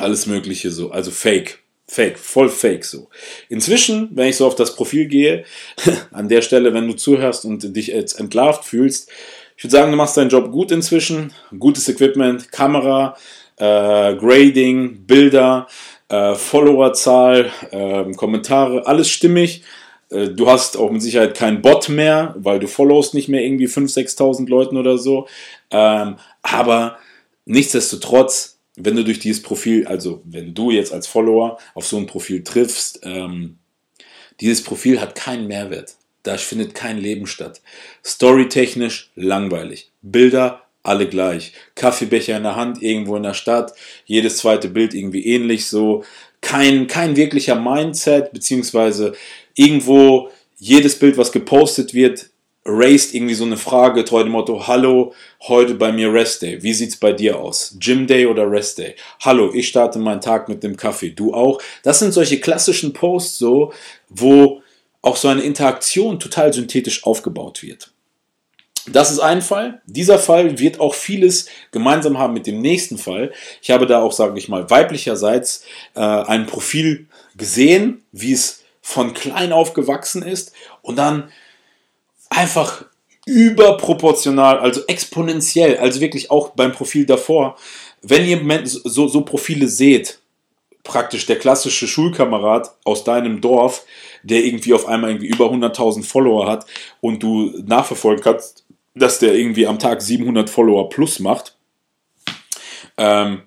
alles Mögliche so, also Fake. Fake, voll fake so. Inzwischen, wenn ich so auf das Profil gehe, an der Stelle, wenn du zuhörst und dich jetzt entlarvt fühlst, ich würde sagen, du machst deinen Job gut inzwischen. Gutes Equipment, Kamera, äh, Grading, Bilder, äh, Followerzahl, äh, Kommentare, alles stimmig. Äh, du hast auch mit Sicherheit keinen Bot mehr, weil du followst nicht mehr irgendwie 5.000, 6.000 Leuten oder so. Ähm, aber nichtsdestotrotz, wenn du durch dieses Profil, also wenn du jetzt als Follower auf so ein Profil triffst, ähm, dieses Profil hat keinen Mehrwert. Da findet kein Leben statt. Storytechnisch langweilig. Bilder alle gleich. Kaffeebecher in der Hand, irgendwo in der Stadt. Jedes zweite Bild irgendwie ähnlich so. Kein, kein wirklicher Mindset, beziehungsweise irgendwo jedes Bild, was gepostet wird, raised irgendwie so eine Frage, treu dem Motto, hallo, heute bei mir Rest Day. Wie sieht's bei dir aus? Gym Day oder Rest Day? Hallo, ich starte meinen Tag mit dem Kaffee. Du auch? Das sind solche klassischen Posts so, wo auch so eine Interaktion total synthetisch aufgebaut wird. Das ist ein Fall. Dieser Fall wird auch vieles gemeinsam haben mit dem nächsten Fall. Ich habe da auch, sage ich mal, weiblicherseits äh, ein Profil gesehen, wie es von klein auf gewachsen ist und dann einfach überproportional, also exponentiell, also wirklich auch beim Profil davor. Wenn ihr so, so Profile seht, praktisch der klassische Schulkamerad aus deinem Dorf, der irgendwie auf einmal irgendwie über 100.000 Follower hat und du nachverfolgen kannst, dass der irgendwie am Tag 700 Follower plus macht. Ähm,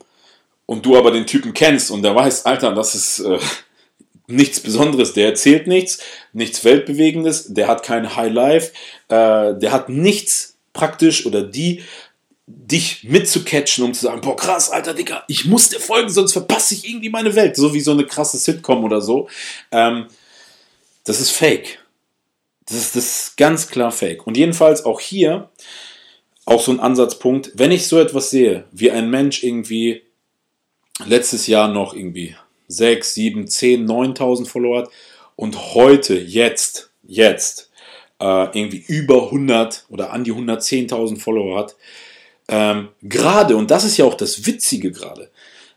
und du aber den Typen kennst und der weiß, Alter, das ist äh, nichts Besonderes. Der erzählt nichts, nichts Weltbewegendes, der hat kein High Life, äh, der hat nichts praktisch oder die dich mitzukatchen, um zu sagen, boah, krass, alter Digga, ich muss dir folgen, sonst verpasse ich irgendwie meine Welt. So wie so eine krasse Sitcom oder so. Ähm, das ist fake. Das ist, das ist ganz klar fake. Und jedenfalls auch hier, auch so ein Ansatzpunkt, wenn ich so etwas sehe, wie ein Mensch irgendwie letztes Jahr noch irgendwie 6, 7, 10, 9000 Follower hat und heute, jetzt, jetzt äh, irgendwie über 100 oder an die 110.000 Follower hat. Ähm, gerade, und das ist ja auch das Witzige gerade,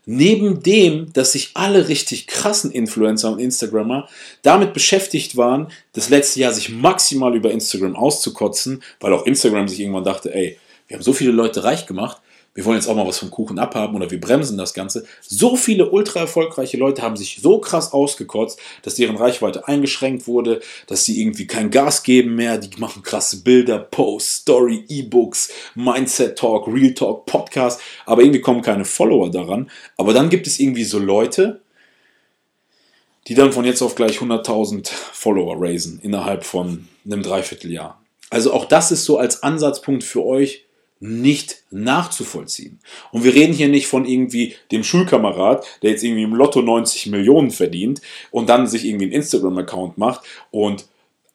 neben dem, dass sich alle richtig krassen Influencer und Instagrammer damit beschäftigt waren, das letzte Jahr sich maximal über Instagram auszukotzen, weil auch Instagram sich irgendwann dachte, ey, wir haben so viele Leute reich gemacht, wir wollen jetzt auch mal was vom Kuchen abhaben oder wir bremsen das Ganze. So viele ultra erfolgreiche Leute haben sich so krass ausgekotzt, dass deren Reichweite eingeschränkt wurde, dass sie irgendwie kein Gas geben mehr, die machen krasse Bilder, Posts, Story, E-Books, Mindset Talk, Real Talk, Podcast, aber irgendwie kommen keine Follower daran. Aber dann gibt es irgendwie so Leute, die dann von jetzt auf gleich 100.000 Follower raisen innerhalb von einem Dreivierteljahr. Also auch das ist so als Ansatzpunkt für euch, nicht nachzuvollziehen. Und wir reden hier nicht von irgendwie dem Schulkamerad, der jetzt irgendwie im Lotto 90 Millionen verdient und dann sich irgendwie einen Instagram-Account macht und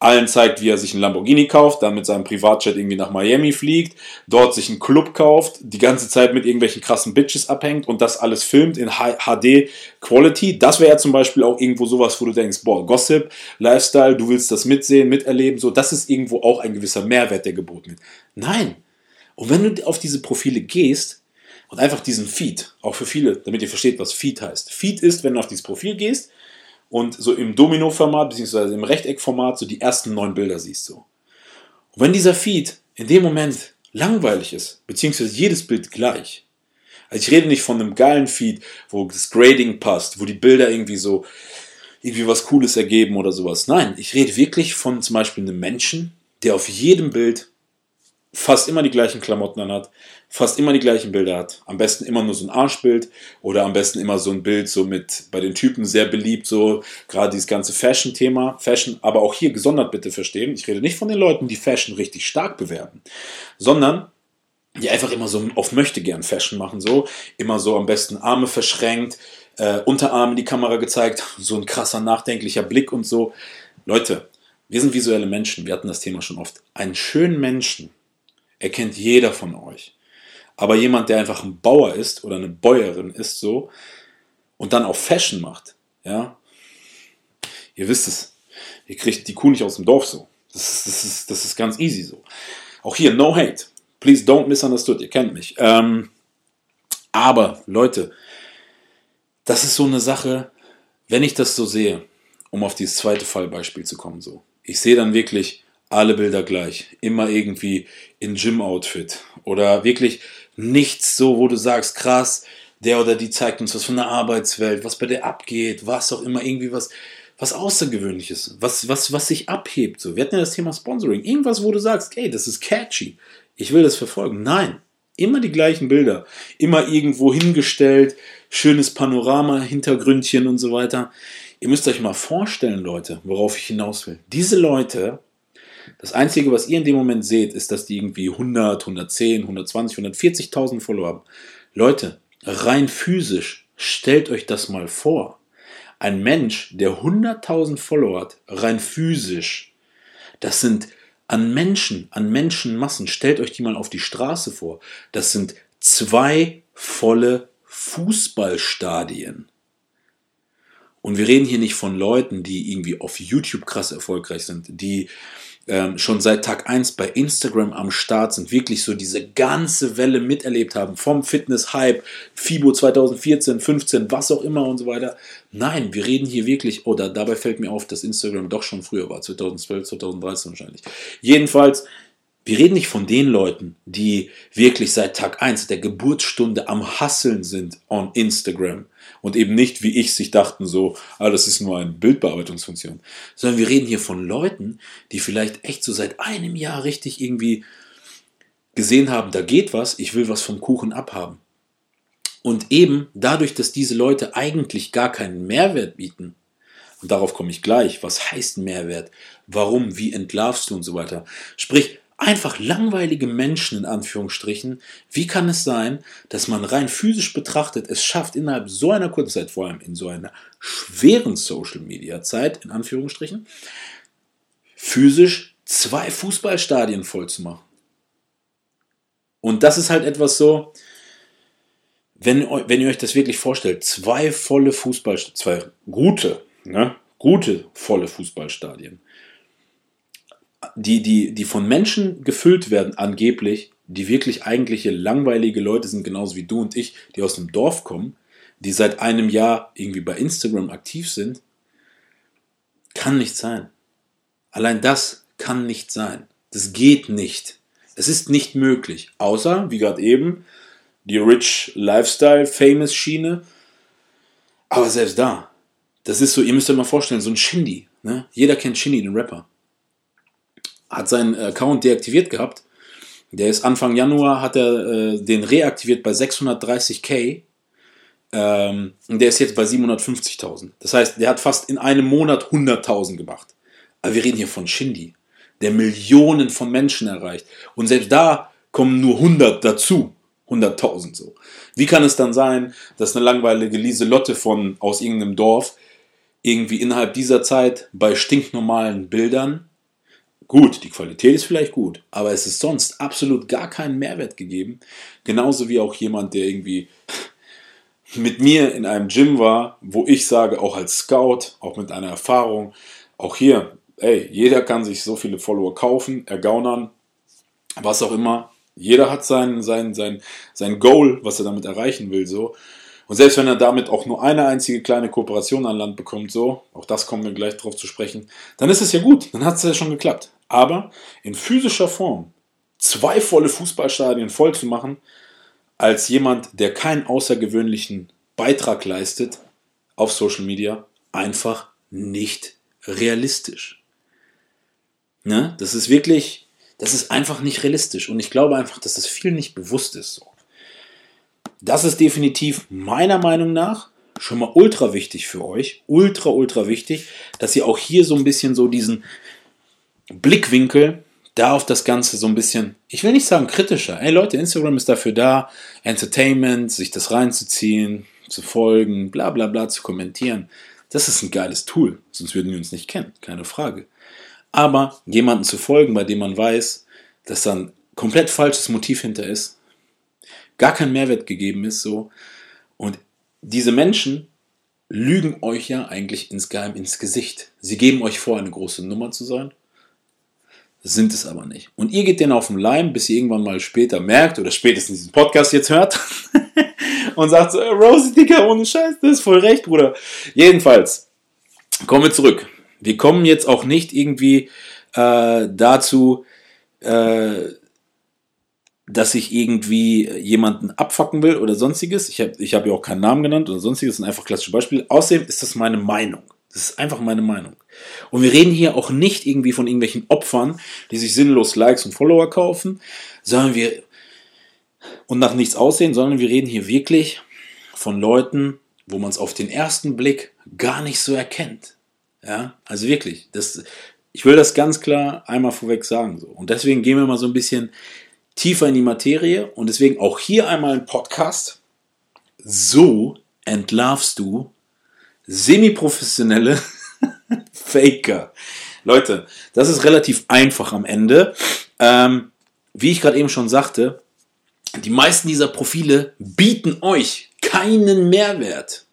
allen zeigt, wie er sich einen Lamborghini kauft, dann mit seinem Privatjet irgendwie nach Miami fliegt, dort sich einen Club kauft, die ganze Zeit mit irgendwelchen krassen Bitches abhängt und das alles filmt in HD Quality. Das wäre ja zum Beispiel auch irgendwo sowas, wo du denkst, boah, Gossip, Lifestyle, du willst das mitsehen, miterleben, so, das ist irgendwo auch ein gewisser Mehrwert, der geboten wird. Nein, und wenn du auf diese Profile gehst und einfach diesen Feed, auch für viele, damit ihr versteht, was Feed heißt. Feed ist, wenn du auf dieses Profil gehst und so im Domino-Format, beziehungsweise im Rechteck-Format, so die ersten neun Bilder siehst so. Und wenn dieser Feed in dem Moment langweilig ist, beziehungsweise jedes Bild gleich, also ich rede nicht von einem geilen Feed, wo das Grading passt, wo die Bilder irgendwie so irgendwie was Cooles ergeben oder sowas. Nein, ich rede wirklich von zum Beispiel einem Menschen, der auf jedem Bild fast immer die gleichen Klamotten anhat, fast immer die gleichen Bilder hat. Am besten immer nur so ein Arschbild oder am besten immer so ein Bild so mit bei den Typen sehr beliebt, so gerade dieses ganze Fashion-Thema. Fashion, aber auch hier gesondert bitte verstehen. Ich rede nicht von den Leuten, die Fashion richtig stark bewerben, sondern die einfach immer so auf möchte gern Fashion machen, so immer so am besten Arme verschränkt, äh, Unterarme in die Kamera gezeigt, so ein krasser nachdenklicher Blick und so. Leute, wir sind visuelle Menschen, wir hatten das Thema schon oft. Einen schönen Menschen erkennt jeder von euch. Aber jemand, der einfach ein Bauer ist oder eine Bäuerin ist so und dann auch Fashion macht, ja, ihr wisst es, ihr kriegt die Kuh nicht aus dem Dorf so. Das ist, das ist, das ist ganz easy so. Auch hier, no hate. Please don't misunderstood, ihr kennt mich. Ähm, aber Leute, das ist so eine Sache, wenn ich das so sehe, um auf dieses zweite Fallbeispiel zu kommen, so. Ich sehe dann wirklich alle Bilder gleich, immer irgendwie in Gym-Outfit oder wirklich nichts so, wo du sagst, krass, der oder die zeigt uns was von der Arbeitswelt, was bei der abgeht, was auch immer, irgendwie was, was Außergewöhnliches, was, was, was sich abhebt. So. Wir hatten ja das Thema Sponsoring. Irgendwas, wo du sagst, ey, das ist catchy. Ich will das verfolgen. Nein. Immer die gleichen Bilder. Immer irgendwo hingestellt. Schönes Panorama, Hintergründchen und so weiter. Ihr müsst euch mal vorstellen, Leute, worauf ich hinaus will. Diese Leute das Einzige, was ihr in dem Moment seht, ist, dass die irgendwie 100, 110, 120, 140.000 Follower haben. Leute, rein physisch, stellt euch das mal vor. Ein Mensch, der 100.000 Follower hat, rein physisch, das sind an Menschen, an Menschenmassen, stellt euch die mal auf die Straße vor. Das sind zwei volle Fußballstadien. Und wir reden hier nicht von Leuten, die irgendwie auf YouTube krass erfolgreich sind, die ähm, schon seit Tag 1 bei Instagram am Start sind, wirklich so diese ganze Welle miterlebt haben, vom Fitness-Hype, FIBO 2014, 15, was auch immer und so weiter. Nein, wir reden hier wirklich, oder dabei fällt mir auf, dass Instagram doch schon früher war, 2012, 2013 wahrscheinlich. Jedenfalls, wir reden nicht von den Leuten, die wirklich seit Tag 1 der Geburtsstunde am Hasseln sind on Instagram und eben nicht, wie ich sich dachten, so, ah, das ist nur eine Bildbearbeitungsfunktion, sondern wir reden hier von Leuten, die vielleicht echt so seit einem Jahr richtig irgendwie gesehen haben, da geht was, ich will was vom Kuchen abhaben. Und eben dadurch, dass diese Leute eigentlich gar keinen Mehrwert bieten, und darauf komme ich gleich, was heißt Mehrwert, warum, wie entlarvst du und so weiter. Sprich, einfach langweilige Menschen in Anführungsstrichen, wie kann es sein, dass man rein physisch betrachtet es schafft, innerhalb so einer kurzen Zeit, vor allem in so einer schweren Social-Media-Zeit, in Anführungsstrichen, physisch zwei Fußballstadien voll zu machen. Und das ist halt etwas so, wenn, wenn ihr euch das wirklich vorstellt, zwei volle Fußballstadien, zwei gute, ne, gute volle Fußballstadien die, die, die von Menschen gefüllt werden, angeblich, die wirklich eigentliche langweilige Leute sind, genauso wie du und ich, die aus dem Dorf kommen, die seit einem Jahr irgendwie bei Instagram aktiv sind, kann nicht sein. Allein das kann nicht sein. Das geht nicht. Es ist nicht möglich. Außer, wie gerade eben, die Rich Lifestyle Famous Schiene. Aber selbst da, das ist so, ihr müsst euch mal vorstellen, so ein Shindy. Ne? Jeder kennt Shindy, den Rapper hat seinen Account deaktiviert gehabt. Der ist Anfang Januar, hat er äh, den reaktiviert bei 630k. Ähm, und der ist jetzt bei 750.000. Das heißt, der hat fast in einem Monat 100.000 gemacht. Aber wir reden hier von Shindy, der Millionen von Menschen erreicht. Und selbst da kommen nur 100 dazu. 100.000 so. Wie kann es dann sein, dass eine langweilige Lieselotte von, aus irgendeinem Dorf irgendwie innerhalb dieser Zeit bei stinknormalen Bildern Gut, die Qualität ist vielleicht gut, aber es ist sonst absolut gar keinen Mehrwert gegeben. Genauso wie auch jemand, der irgendwie mit mir in einem Gym war, wo ich sage, auch als Scout, auch mit einer Erfahrung, auch hier, ey, jeder kann sich so viele Follower kaufen, ergaunern, was auch immer. Jeder hat sein, sein, sein, sein Goal, was er damit erreichen will, so. Und selbst wenn er damit auch nur eine einzige kleine Kooperation an Land bekommt, so, auch das kommen wir gleich drauf zu sprechen, dann ist es ja gut, dann hat es ja schon geklappt. Aber in physischer Form zwei volle Fußballstadien voll zu machen, als jemand, der keinen außergewöhnlichen Beitrag leistet auf Social Media, einfach nicht realistisch. Ne? Das ist wirklich, das ist einfach nicht realistisch. Und ich glaube einfach, dass das viel nicht bewusst ist. Das ist definitiv meiner Meinung nach schon mal ultra wichtig für euch. Ultra, ultra wichtig, dass ihr auch hier so ein bisschen so diesen Blickwinkel da auf das Ganze so ein bisschen, ich will nicht sagen kritischer. Ey Leute, Instagram ist dafür da, Entertainment, sich das reinzuziehen, zu folgen, bla bla bla, zu kommentieren. Das ist ein geiles Tool, sonst würden wir uns nicht kennen, keine Frage. Aber jemanden zu folgen, bei dem man weiß, dass da ein komplett falsches Motiv hinter ist, gar kein Mehrwert gegeben ist, so. Und diese Menschen lügen euch ja eigentlich insgeheim ins Gesicht. Sie geben euch vor, eine große Nummer zu sein, sind es aber nicht. Und ihr geht denen auf den Leim, bis ihr irgendwann mal später merkt oder spätestens diesen Podcast jetzt hört und sagt so, Rosie, Dicker, ohne Scheiß, das ist voll recht, Bruder. Jedenfalls, kommen wir zurück. Wir kommen jetzt auch nicht irgendwie äh, dazu, äh, dass ich irgendwie jemanden abfacken will oder sonstiges. Ich habe ich hab ja auch keinen Namen genannt oder sonstiges, das sind einfach klassische Beispiele. Außerdem ist das meine Meinung. Das ist einfach meine Meinung. Und wir reden hier auch nicht irgendwie von irgendwelchen Opfern, die sich sinnlos Likes und Follower kaufen, sondern wir und nach nichts aussehen, sondern wir reden hier wirklich von Leuten, wo man es auf den ersten Blick gar nicht so erkennt. Ja, also wirklich, das, ich will das ganz klar einmal vorweg sagen. So. Und deswegen gehen wir mal so ein bisschen tiefer in die Materie und deswegen auch hier einmal ein Podcast. So entlarvst du semi-professionelle Faker. Leute, das ist relativ einfach am Ende. Ähm, wie ich gerade eben schon sagte, die meisten dieser Profile bieten euch keinen Mehrwert.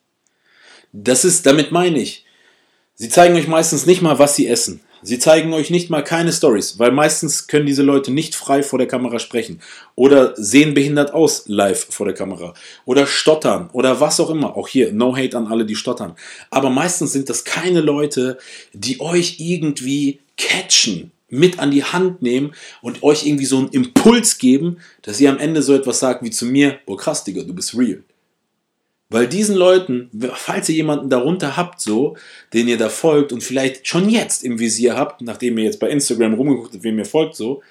Das ist, damit meine ich, sie zeigen euch meistens nicht mal, was sie essen. Sie zeigen euch nicht mal keine Stories, weil meistens können diese Leute nicht frei vor der Kamera sprechen oder sehen behindert aus live vor der Kamera oder stottern oder was auch immer. Auch hier, no hate an alle, die stottern. Aber meistens sind das keine Leute, die euch irgendwie catchen, mit an die Hand nehmen und euch irgendwie so einen Impuls geben, dass ihr am Ende so etwas sagt wie zu mir, oh krass, Digga, du bist real. Weil diesen Leuten, falls ihr jemanden darunter habt, so, den ihr da folgt und vielleicht schon jetzt im Visier habt, nachdem ihr jetzt bei Instagram rumgeguckt habt, wem ihr folgt, so,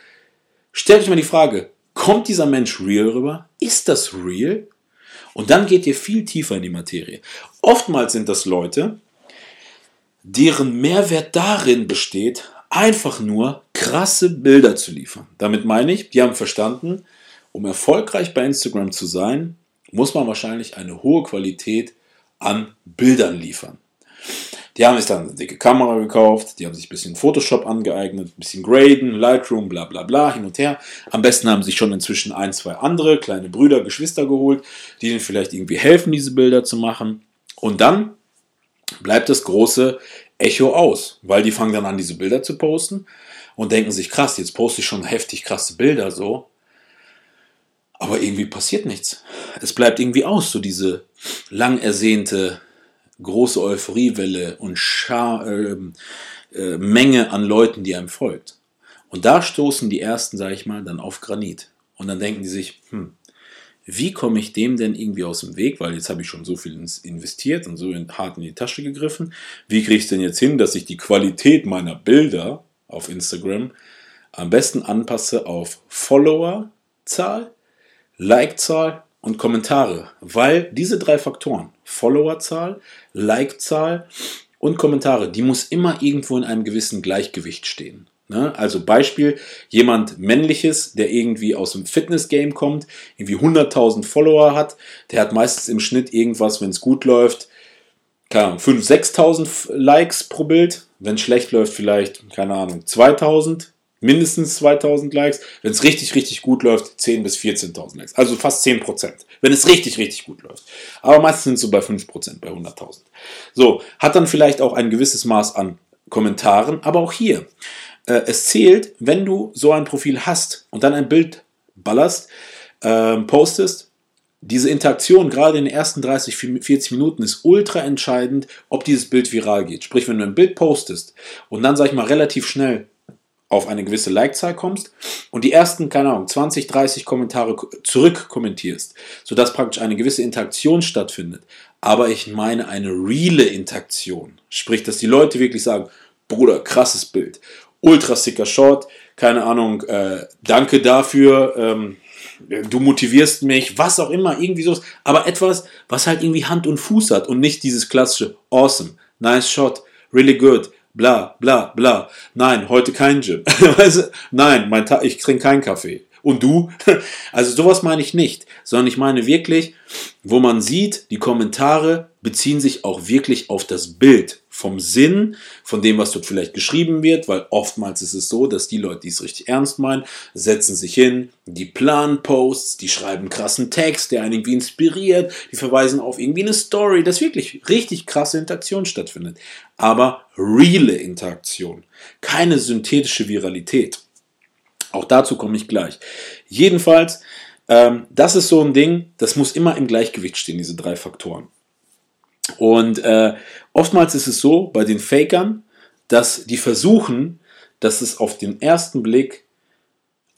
stellt euch mal die Frage, kommt dieser Mensch real rüber? Ist das real? Und dann geht ihr viel tiefer in die Materie. Oftmals sind das Leute, deren Mehrwert darin besteht, einfach nur krasse Bilder zu liefern. Damit meine ich, die haben verstanden, um erfolgreich bei Instagram zu sein, muss man wahrscheinlich eine hohe Qualität an Bildern liefern. Die haben sich dann eine dicke Kamera gekauft, die haben sich ein bisschen Photoshop angeeignet, ein bisschen Graden, Lightroom, bla bla bla, hin und her. Am besten haben sich schon inzwischen ein, zwei andere kleine Brüder, Geschwister geholt, die ihnen vielleicht irgendwie helfen, diese Bilder zu machen. Und dann bleibt das große Echo aus, weil die fangen dann an, diese Bilder zu posten und denken sich, krass, jetzt poste ich schon heftig krasse Bilder so. Aber irgendwie passiert nichts. Es bleibt irgendwie aus, so diese lang ersehnte große Euphoriewelle und Schar, äh, äh, Menge an Leuten, die einem folgt. Und da stoßen die ersten, sage ich mal, dann auf Granit. Und dann denken die sich, hm, wie komme ich dem denn irgendwie aus dem Weg? Weil jetzt habe ich schon so viel investiert und so hart in die Tasche gegriffen. Wie kriege ich es denn jetzt hin, dass ich die Qualität meiner Bilder auf Instagram am besten anpasse auf Followerzahl Like-Zahl und Kommentare, weil diese drei Faktoren, Followerzahl, Like-Zahl und Kommentare, die muss immer irgendwo in einem gewissen Gleichgewicht stehen. Ne? Also Beispiel, jemand männliches, der irgendwie aus dem Fitness-Game kommt, irgendwie 100.000 Follower hat, der hat meistens im Schnitt irgendwas, wenn es gut läuft, keine Ahnung, 5.000, 6.000 Likes pro Bild, wenn es schlecht läuft vielleicht, keine Ahnung, 2.000 mindestens 2000 Likes. Wenn es richtig, richtig gut läuft, 10.000 bis 14.000 Likes. Also fast 10%. Wenn es richtig, richtig gut läuft. Aber meistens sind es so bei 5%, bei 100.000. So, hat dann vielleicht auch ein gewisses Maß an Kommentaren. Aber auch hier, äh, es zählt, wenn du so ein Profil hast und dann ein Bild ballerst, äh, postest, diese Interaktion gerade in den ersten 30, 40 Minuten ist ultra entscheidend, ob dieses Bild viral geht. Sprich, wenn du ein Bild postest und dann, sag ich mal, relativ schnell auf eine gewisse Like-Zahl kommst und die ersten, keine Ahnung, 20, 30 Kommentare zurück kommentierst, sodass praktisch eine gewisse Interaktion stattfindet, aber ich meine eine reale Interaktion. Sprich, dass die Leute wirklich sagen, Bruder, krasses Bild, ultra sicker Shot, keine Ahnung, äh, danke dafür, ähm, du motivierst mich, was auch immer, irgendwie so. Aber etwas, was halt irgendwie Hand und Fuß hat und nicht dieses klassische awesome, nice shot, really good, bla bla bla. Nein, heute kein Gym. Nein, mein ich trinke keinen Kaffee. Und du? Also sowas meine ich nicht, sondern ich meine wirklich, wo man sieht, die Kommentare beziehen sich auch wirklich auf das Bild vom Sinn, von dem, was dort vielleicht geschrieben wird, weil oftmals ist es so, dass die Leute, die es richtig ernst meinen, setzen sich hin, die planen Posts, die schreiben krassen Text, der einen irgendwie inspiriert, die verweisen auf irgendwie eine Story, dass wirklich richtig krasse Interaktion stattfindet. Aber reale Interaktion, keine synthetische Viralität. Auch dazu komme ich gleich. Jedenfalls, ähm, das ist so ein Ding, das muss immer im Gleichgewicht stehen, diese drei Faktoren. Und äh, oftmals ist es so bei den Fakern, dass die versuchen, dass es auf den ersten Blick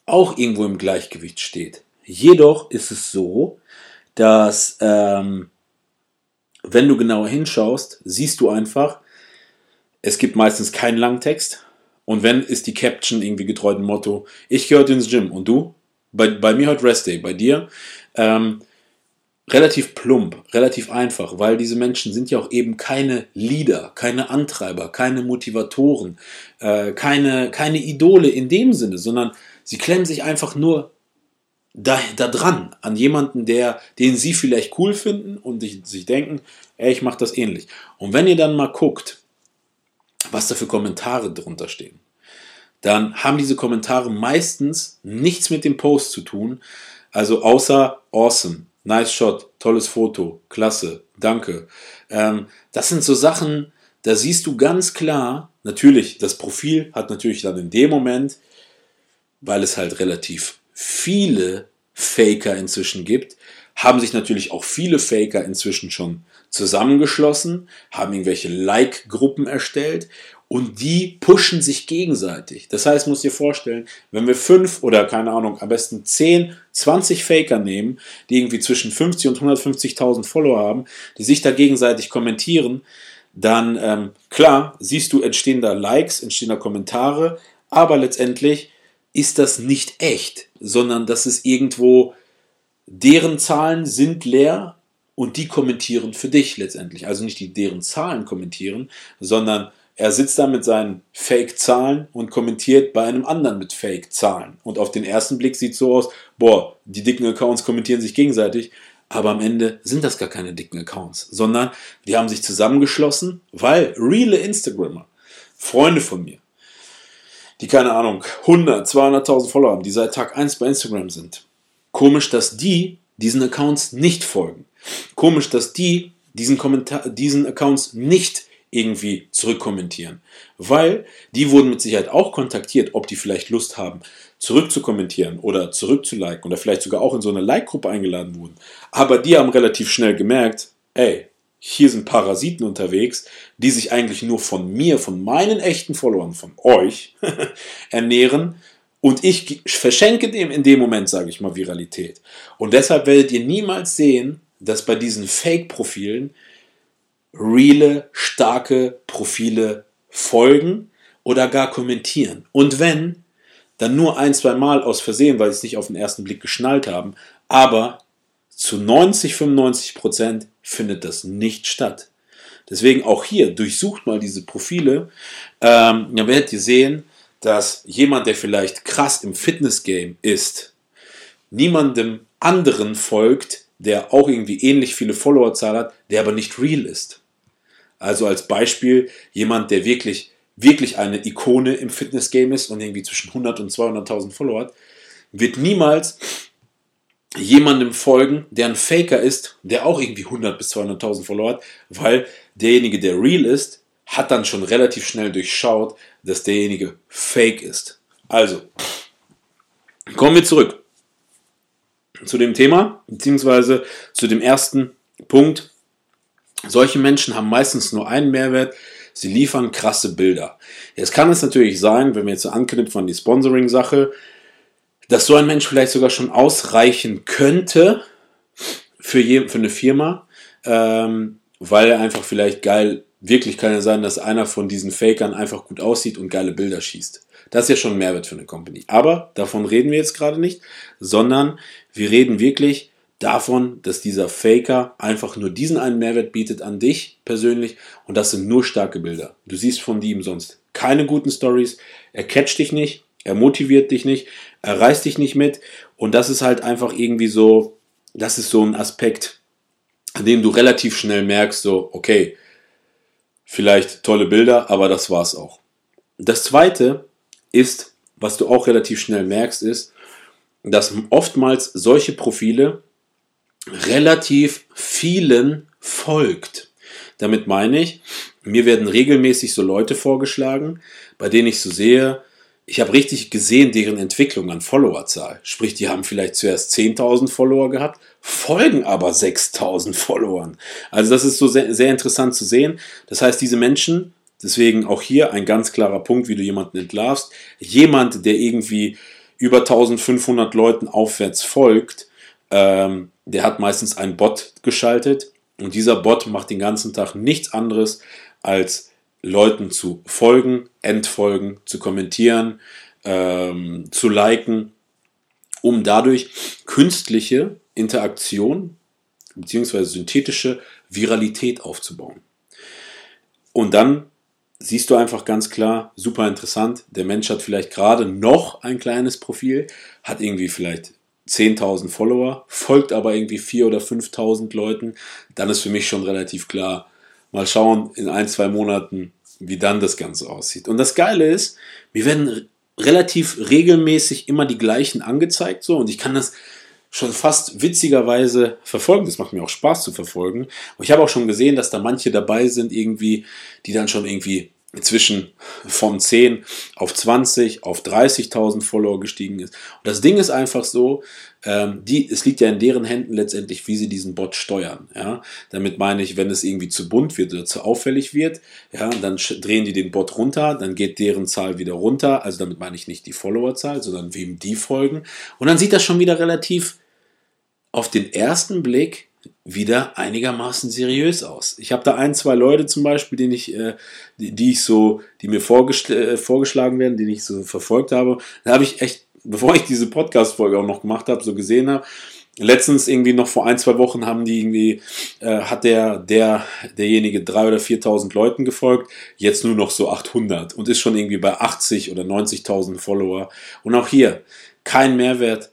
auch irgendwo im Gleichgewicht steht. Jedoch ist es so, dass ähm, wenn du genauer hinschaust, siehst du einfach, es gibt meistens keinen Langtext, und wenn, ist die Caption irgendwie getreu dem Motto, ich gehe heute ins Gym und du? Bei, bei mir heute Rest Day, bei dir? Ähm, relativ plump, relativ einfach, weil diese Menschen sind ja auch eben keine Leader, keine Antreiber, keine Motivatoren, äh, keine, keine Idole in dem Sinne, sondern sie klemmen sich einfach nur da, da dran, an jemanden, der, den sie vielleicht cool finden und sich, sich denken, ey, ich mache das ähnlich. Und wenn ihr dann mal guckt, was da für Kommentare drunter stehen, dann haben diese Kommentare meistens nichts mit dem Post zu tun, also außer awesome, nice shot, tolles Foto, klasse, danke. Ähm, das sind so Sachen, da siehst du ganz klar, natürlich, das Profil hat natürlich dann in dem Moment, weil es halt relativ viele Faker inzwischen gibt, haben sich natürlich auch viele Faker inzwischen schon zusammengeschlossen, haben irgendwelche Like-Gruppen erstellt und die pushen sich gegenseitig. Das heißt, muss dir vorstellen, wenn wir fünf oder keine Ahnung, am besten 10, 20 Faker nehmen, die irgendwie zwischen 50 und 150.000 Follower haben, die sich da gegenseitig kommentieren, dann ähm, klar, siehst du, entstehen da Likes, entstehen da Kommentare, aber letztendlich ist das nicht echt, sondern das ist irgendwo, deren Zahlen sind leer und die kommentieren für dich letztendlich. Also nicht die deren Zahlen kommentieren, sondern er sitzt da mit seinen Fake-Zahlen und kommentiert bei einem anderen mit Fake-Zahlen. Und auf den ersten Blick sieht es so aus, boah, die dicken Accounts kommentieren sich gegenseitig, aber am Ende sind das gar keine dicken Accounts, sondern die haben sich zusammengeschlossen, weil reale Instagrammer, Freunde von mir, die keine Ahnung, 100, 200.000 Follower haben, die seit Tag 1 bei Instagram sind. Komisch, dass die diesen Accounts nicht folgen. Komisch, dass die diesen, Kommentar diesen Accounts nicht irgendwie zurückkommentieren. Weil die wurden mit Sicherheit auch kontaktiert, ob die vielleicht Lust haben, zurückzukommentieren oder zurückzuliken oder vielleicht sogar auch in so eine Like-Gruppe eingeladen wurden. Aber die haben relativ schnell gemerkt, ey, hier sind Parasiten unterwegs, die sich eigentlich nur von mir, von meinen echten Followern, von euch ernähren. Und ich verschenke dem in dem Moment, sage ich mal, Viralität. Und deshalb werdet ihr niemals sehen, dass bei diesen Fake-Profilen reale, starke Profile folgen oder gar kommentieren. Und wenn, dann nur ein, zwei Mal aus Versehen, weil sie es nicht auf den ersten Blick geschnallt haben. Aber zu 90, 95 Prozent findet das nicht statt. Deswegen auch hier, durchsucht mal diese Profile. Ähm, dann werdet ihr sehen, dass jemand, der vielleicht krass im Fitness-Game ist, niemandem anderen folgt, der auch irgendwie ähnlich viele Followerzahl hat, der aber nicht real ist. Also als Beispiel jemand, der wirklich, wirklich eine Ikone im Fitness-Game ist und irgendwie zwischen 100 und 200.000 Follower hat, wird niemals jemandem folgen, der ein Faker ist, der auch irgendwie 100 bis 200.000 Follower hat, weil derjenige, der real ist, hat dann schon relativ schnell durchschaut, dass derjenige fake ist. Also, kommen wir zurück zu dem Thema, beziehungsweise zu dem ersten Punkt. Solche Menschen haben meistens nur einen Mehrwert, sie liefern krasse Bilder. Jetzt kann es natürlich sein, wenn wir jetzt anknüpfen an die Sponsoring-Sache, dass so ein Mensch vielleicht sogar schon ausreichen könnte für, je, für eine Firma, ähm, weil er einfach vielleicht geil, wirklich kann ja sein, dass einer von diesen Fakern einfach gut aussieht und geile Bilder schießt. Das ist ja schon ein Mehrwert für eine Company. Aber davon reden wir jetzt gerade nicht, sondern wir reden wirklich davon, dass dieser Faker einfach nur diesen einen Mehrwert bietet an dich persönlich und das sind nur starke Bilder. Du siehst von ihm sonst keine guten Stories, er catcht dich nicht, er motiviert dich nicht, er reißt dich nicht mit und das ist halt einfach irgendwie so, das ist so ein Aspekt, an dem du relativ schnell merkst, so, okay, vielleicht tolle Bilder, aber das war's auch. Das zweite ist, was du auch relativ schnell merkst, ist, dass oftmals solche Profile relativ vielen folgt. Damit meine ich, mir werden regelmäßig so Leute vorgeschlagen, bei denen ich so sehe, ich habe richtig gesehen deren Entwicklung an Followerzahl. Sprich, die haben vielleicht zuerst 10.000 Follower gehabt, folgen aber 6.000 Followern. Also das ist so sehr, sehr interessant zu sehen. Das heißt, diese Menschen, deswegen auch hier ein ganz klarer Punkt, wie du jemanden entlarvst, jemand, der irgendwie über 1500 Leuten aufwärts folgt, ähm, der hat meistens einen Bot geschaltet und dieser Bot macht den ganzen Tag nichts anderes als Leuten zu folgen, entfolgen, zu kommentieren, ähm, zu liken, um dadurch künstliche Interaktion bzw. synthetische Viralität aufzubauen. Und dann siehst du einfach ganz klar, super interessant, der Mensch hat vielleicht gerade noch ein kleines Profil, hat irgendwie vielleicht 10.000 Follower, folgt aber irgendwie 4.000 oder 5.000 Leuten, dann ist für mich schon relativ klar, mal schauen in ein, zwei Monaten, wie dann das Ganze aussieht. Und das Geile ist, mir werden relativ regelmäßig immer die gleichen angezeigt, so, und ich kann das schon fast witzigerweise verfolgen. Das macht mir auch Spaß zu verfolgen. Und ich habe auch schon gesehen, dass da manche dabei sind, irgendwie, die dann schon irgendwie inzwischen von 10 auf 20 auf 30.000 Follower gestiegen ist. Und das Ding ist einfach so, ähm, die, es liegt ja in deren Händen letztendlich, wie sie diesen Bot steuern. Ja? Damit meine ich, wenn es irgendwie zu bunt wird oder zu auffällig wird, ja, dann drehen die den Bot runter, dann geht deren Zahl wieder runter. Also damit meine ich nicht die Followerzahl, sondern wem die folgen. Und dann sieht das schon wieder relativ auf den ersten Blick wieder einigermaßen seriös aus. Ich habe da ein, zwei Leute zum Beispiel, denen ich, äh, die, die, ich so, die mir vorgeschl äh, vorgeschlagen werden, die ich so verfolgt habe. Da habe ich echt, bevor ich diese Podcast-Folge auch noch gemacht habe, so gesehen habe, letztens irgendwie noch vor ein, zwei Wochen haben die irgendwie, äh, hat der, der, derjenige drei oder 4.000 Leuten gefolgt, jetzt nur noch so 800 und ist schon irgendwie bei 80 oder 90.000 Follower. Und auch hier kein Mehrwert,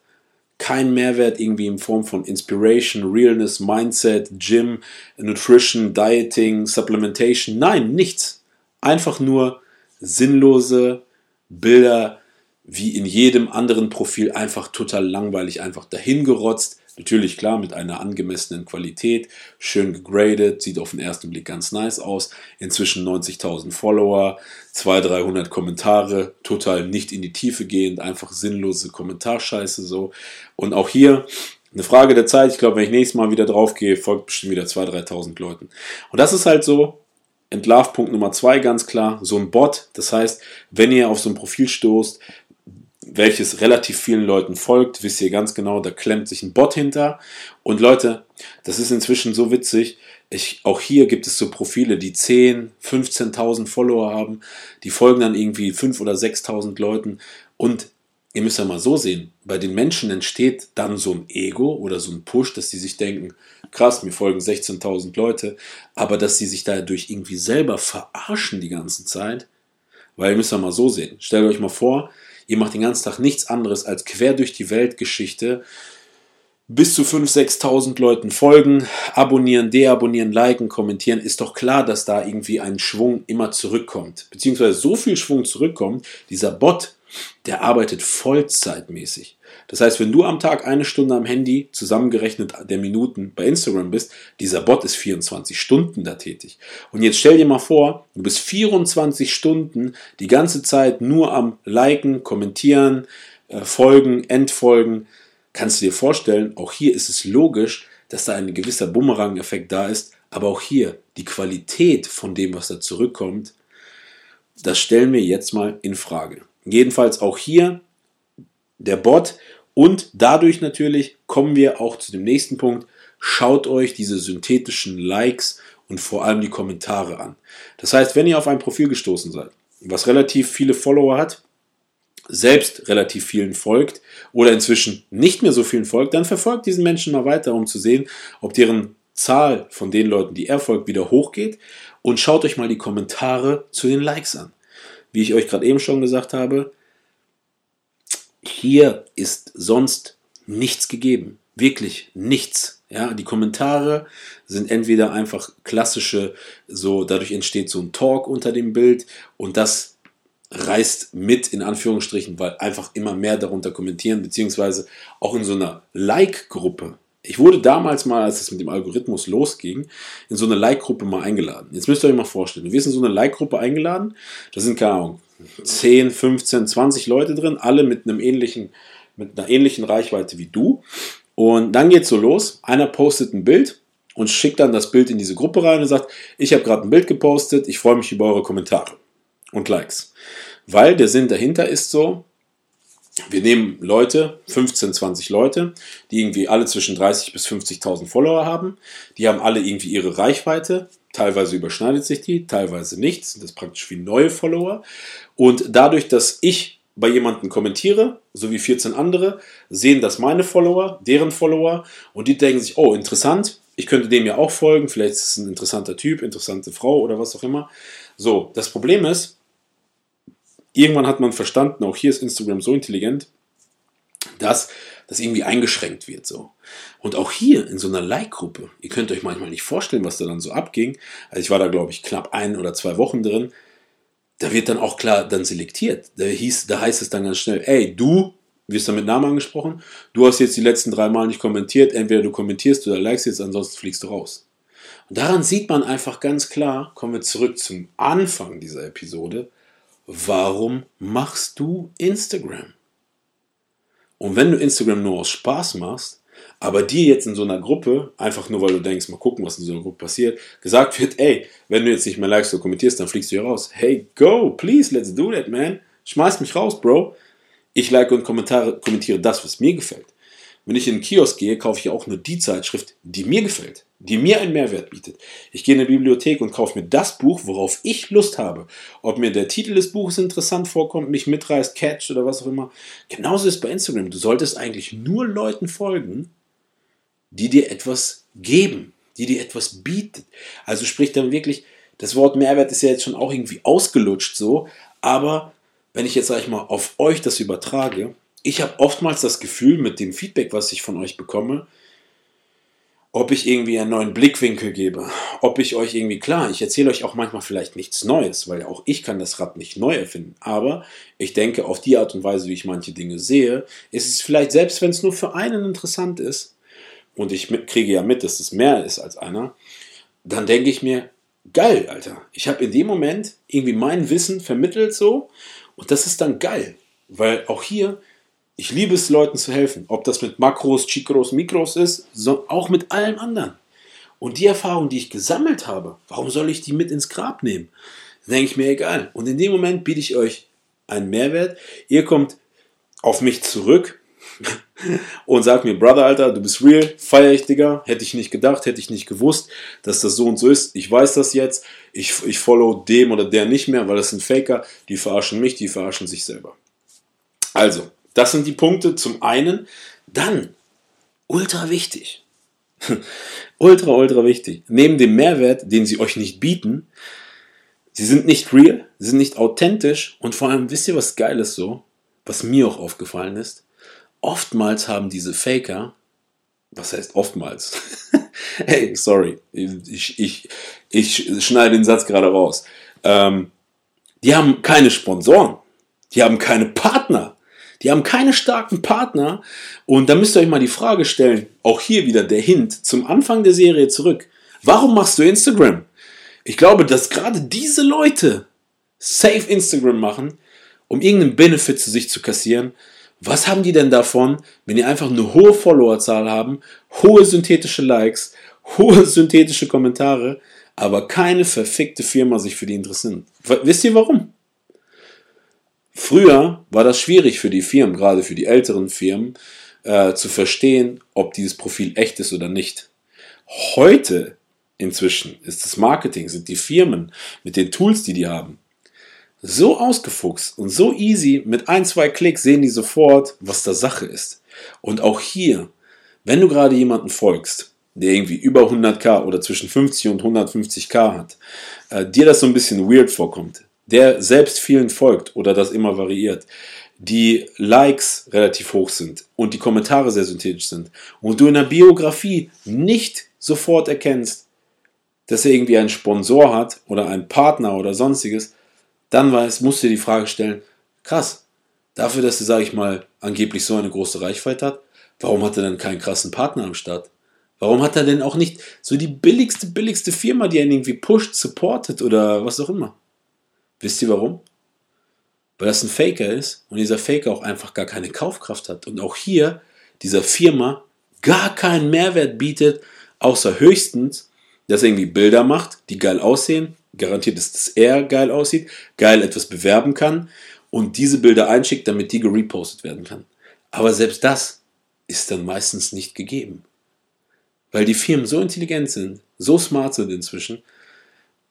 kein Mehrwert irgendwie in Form von Inspiration, Realness, Mindset, Gym, Nutrition, Dieting, Supplementation. Nein, nichts. Einfach nur sinnlose Bilder, wie in jedem anderen Profil, einfach total langweilig, einfach dahingerotzt Natürlich klar mit einer angemessenen Qualität, schön gegradet, sieht auf den ersten Blick ganz nice aus. Inzwischen 90.000 Follower, 200, 300 Kommentare, total nicht in die Tiefe gehend, einfach sinnlose Kommentarscheiße so. Und auch hier eine Frage der Zeit. Ich glaube, wenn ich nächstes Mal wieder drauf gehe, folgt bestimmt wieder 2.000, 3.000 Leuten. Und das ist halt so, Entlarvpunkt Nummer zwei ganz klar, so ein Bot. Das heißt, wenn ihr auf so ein Profil stoßt, welches relativ vielen Leuten folgt, wisst ihr ganz genau, da klemmt sich ein Bot hinter. Und Leute, das ist inzwischen so witzig. Ich, auch hier gibt es so Profile, die 10, 15.000 Follower haben, die folgen dann irgendwie 5.000 oder 6.000 Leuten. Und ihr müsst ja mal so sehen, bei den Menschen entsteht dann so ein Ego oder so ein Push, dass die sich denken, krass, mir folgen 16.000 Leute, aber dass sie sich dadurch irgendwie selber verarschen die ganze Zeit. Weil ihr müsst ja mal so sehen. Stellt euch mal vor, Ihr macht den ganzen Tag nichts anderes als quer durch die Weltgeschichte bis zu 5.000, 6.000 Leuten folgen, abonnieren, deabonnieren, liken, kommentieren, ist doch klar, dass da irgendwie ein Schwung immer zurückkommt. Beziehungsweise so viel Schwung zurückkommt, dieser Bot, der arbeitet vollzeitmäßig. Das heißt, wenn du am Tag eine Stunde am Handy zusammengerechnet der Minuten bei Instagram bist, dieser Bot ist 24 Stunden da tätig. Und jetzt stell dir mal vor, du bist 24 Stunden die ganze Zeit nur am Liken, Kommentieren, äh, Folgen, Entfolgen. Kannst du dir vorstellen, auch hier ist es logisch, dass da ein gewisser Bumerang-Effekt da ist, aber auch hier die Qualität von dem, was da zurückkommt, das stellen wir jetzt mal in Frage. Jedenfalls auch hier der Bot und dadurch natürlich kommen wir auch zu dem nächsten Punkt, schaut euch diese synthetischen Likes und vor allem die Kommentare an. Das heißt, wenn ihr auf ein Profil gestoßen seid, was relativ viele Follower hat, selbst relativ vielen folgt oder inzwischen nicht mehr so vielen folgt, dann verfolgt diesen Menschen mal weiter, um zu sehen, ob deren Zahl von den Leuten, die er folgt, wieder hochgeht und schaut euch mal die Kommentare zu den Likes an. Wie ich euch gerade eben schon gesagt habe, hier ist sonst nichts gegeben. Wirklich nichts. Ja, die Kommentare sind entweder einfach klassische, so dadurch entsteht so ein Talk unter dem Bild und das reißt mit in Anführungsstrichen, weil einfach immer mehr darunter kommentieren, beziehungsweise auch in so einer Like-Gruppe. Ich wurde damals mal, als es mit dem Algorithmus losging, in so eine Like-Gruppe mal eingeladen. Jetzt müsst ihr euch mal vorstellen, wir sind in so eine Like-Gruppe eingeladen, da sind keine Ahnung, 10, 15, 20 Leute drin, alle mit einem ähnlichen, mit einer ähnlichen Reichweite wie du. Und dann geht's so los. Einer postet ein Bild und schickt dann das Bild in diese Gruppe rein und sagt, ich habe gerade ein Bild gepostet, ich freue mich über eure Kommentare und Likes. Weil der Sinn dahinter ist so, wir nehmen Leute, 15, 20 Leute, die irgendwie alle zwischen 30 bis 50.000 Follower haben. Die haben alle irgendwie ihre Reichweite. Teilweise überschneidet sich die, teilweise nichts. Das ist praktisch wie neue Follower. Und dadurch, dass ich bei jemandem kommentiere, so wie 14 andere, sehen das meine Follower, deren Follower und die denken sich, oh, interessant, ich könnte dem ja auch folgen, vielleicht ist es ein interessanter Typ, interessante Frau oder was auch immer. So, das Problem ist, irgendwann hat man verstanden, auch hier ist Instagram so intelligent, dass das irgendwie eingeschränkt wird so. Und auch hier in so einer Like-Gruppe, ihr könnt euch manchmal nicht vorstellen, was da dann so abging. Also ich war da, glaube ich, knapp ein oder zwei Wochen drin da wird dann auch klar dann selektiert. Da, hieß, da heißt es dann ganz schnell, ey, du wirst dann mit Namen angesprochen, du hast jetzt die letzten drei Mal nicht kommentiert, entweder du kommentierst oder likest jetzt, ansonsten fliegst du raus. Und daran sieht man einfach ganz klar, kommen wir zurück zum Anfang dieser Episode, warum machst du Instagram? Und wenn du Instagram nur aus Spaß machst, aber dir jetzt in so einer Gruppe, einfach nur weil du denkst, mal gucken, was in so einer Gruppe passiert, gesagt wird, ey, wenn du jetzt nicht mehr likest oder kommentierst, dann fliegst du hier raus. Hey, go, please, let's do that, man. Schmeiß mich raus, Bro. Ich like und kommentiere das, was mir gefällt. Wenn ich in den Kiosk gehe, kaufe ich auch nur die Zeitschrift, die mir gefällt, die mir einen Mehrwert bietet. Ich gehe in eine Bibliothek und kaufe mir das Buch, worauf ich Lust habe. Ob mir der Titel des Buches interessant vorkommt, mich mitreißt, catch oder was auch immer. Genauso ist es bei Instagram. Du solltest eigentlich nur Leuten folgen, die dir etwas geben, die dir etwas bietet. Also sprich dann wirklich, das Wort Mehrwert ist ja jetzt schon auch irgendwie ausgelutscht so, aber wenn ich jetzt, sag ich mal, auf euch das übertrage, ich habe oftmals das Gefühl mit dem Feedback, was ich von euch bekomme, ob ich irgendwie einen neuen Blickwinkel gebe, ob ich euch irgendwie, klar, ich erzähle euch auch manchmal vielleicht nichts Neues, weil auch ich kann das Rad nicht neu erfinden, aber ich denke, auf die Art und Weise, wie ich manche Dinge sehe, ist es vielleicht, selbst wenn es nur für einen interessant ist, und ich kriege ja mit, dass es mehr ist als einer, dann denke ich mir, geil, Alter. Ich habe in dem Moment irgendwie mein Wissen vermittelt so und das ist dann geil, weil auch hier, ich liebe es, Leuten zu helfen. Ob das mit Makros, Chikros, Mikros ist, so, auch mit allem anderen. Und die Erfahrung, die ich gesammelt habe, warum soll ich die mit ins Grab nehmen? Dann denke ich mir, egal. Und in dem Moment biete ich euch einen Mehrwert. Ihr kommt auf mich zurück und sagt mir, Brother, Alter, du bist real, feier ich, Digga. Hätte ich nicht gedacht, hätte ich nicht gewusst, dass das so und so ist. Ich weiß das jetzt. Ich, ich follow dem oder der nicht mehr, weil das sind Faker. Die verarschen mich, die verarschen sich selber. Also, das sind die Punkte. Zum einen, dann, ultra wichtig. ultra, ultra wichtig. Neben dem Mehrwert, den sie euch nicht bieten, sie sind nicht real, sie sind nicht authentisch und vor allem, wisst ihr, was geil ist so? Was mir auch aufgefallen ist? oftmals haben diese Faker, was heißt oftmals? hey, sorry, ich, ich, ich schneide den Satz gerade raus. Ähm, die haben keine Sponsoren, die haben keine Partner, die haben keine starken Partner. Und da müsst ihr euch mal die Frage stellen, auch hier wieder der Hint zum Anfang der Serie zurück. Warum machst du Instagram? Ich glaube, dass gerade diese Leute safe Instagram machen, um irgendeinen Benefit zu sich zu kassieren, was haben die denn davon, wenn die einfach eine hohe Followerzahl haben, hohe synthetische Likes, hohe synthetische Kommentare, aber keine verfickte Firma sich für die interessiert? Wisst ihr warum? Früher war das schwierig für die Firmen, gerade für die älteren Firmen, äh, zu verstehen, ob dieses Profil echt ist oder nicht. Heute inzwischen ist das Marketing, sind die Firmen mit den Tools, die die haben, so ausgefuchst und so easy, mit ein, zwei Klicks sehen die sofort, was da Sache ist. Und auch hier, wenn du gerade jemanden folgst, der irgendwie über 100k oder zwischen 50 und 150k hat, äh, dir das so ein bisschen weird vorkommt, der selbst vielen folgt oder das immer variiert, die Likes relativ hoch sind und die Kommentare sehr synthetisch sind und du in der Biografie nicht sofort erkennst, dass er irgendwie einen Sponsor hat oder einen Partner oder sonstiges, dann weiß, musst du dir die Frage stellen, krass, dafür, dass er, sage ich mal, angeblich so eine große Reichweite hat, warum hat er denn keinen krassen Partner am Start? Warum hat er denn auch nicht so die billigste, billigste Firma, die ihn irgendwie pusht, supportet oder was auch immer? Wisst ihr warum? Weil das ein Faker ist und dieser Faker auch einfach gar keine Kaufkraft hat und auch hier dieser Firma gar keinen Mehrwert bietet, außer höchstens, dass er irgendwie Bilder macht, die geil aussehen, garantiert ist, dass er geil aussieht, geil etwas bewerben kann und diese Bilder einschickt, damit die gerepostet werden kann. Aber selbst das ist dann meistens nicht gegeben. Weil die Firmen so intelligent sind, so smart sind inzwischen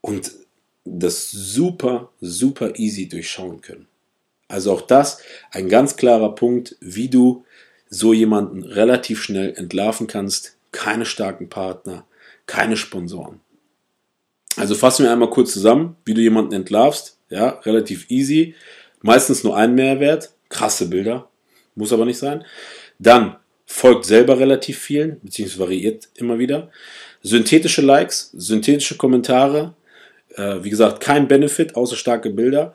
und das super, super easy durchschauen können. Also auch das ein ganz klarer Punkt, wie du so jemanden relativ schnell entlarven kannst. Keine starken Partner, keine Sponsoren. Also fassen wir einmal kurz zusammen, wie du jemanden entlarvst. Ja, relativ easy. Meistens nur ein Mehrwert. Krasse Bilder. Muss aber nicht sein. Dann folgt selber relativ vielen, beziehungsweise variiert immer wieder. Synthetische Likes, synthetische Kommentare. Äh, wie gesagt, kein Benefit, außer starke Bilder.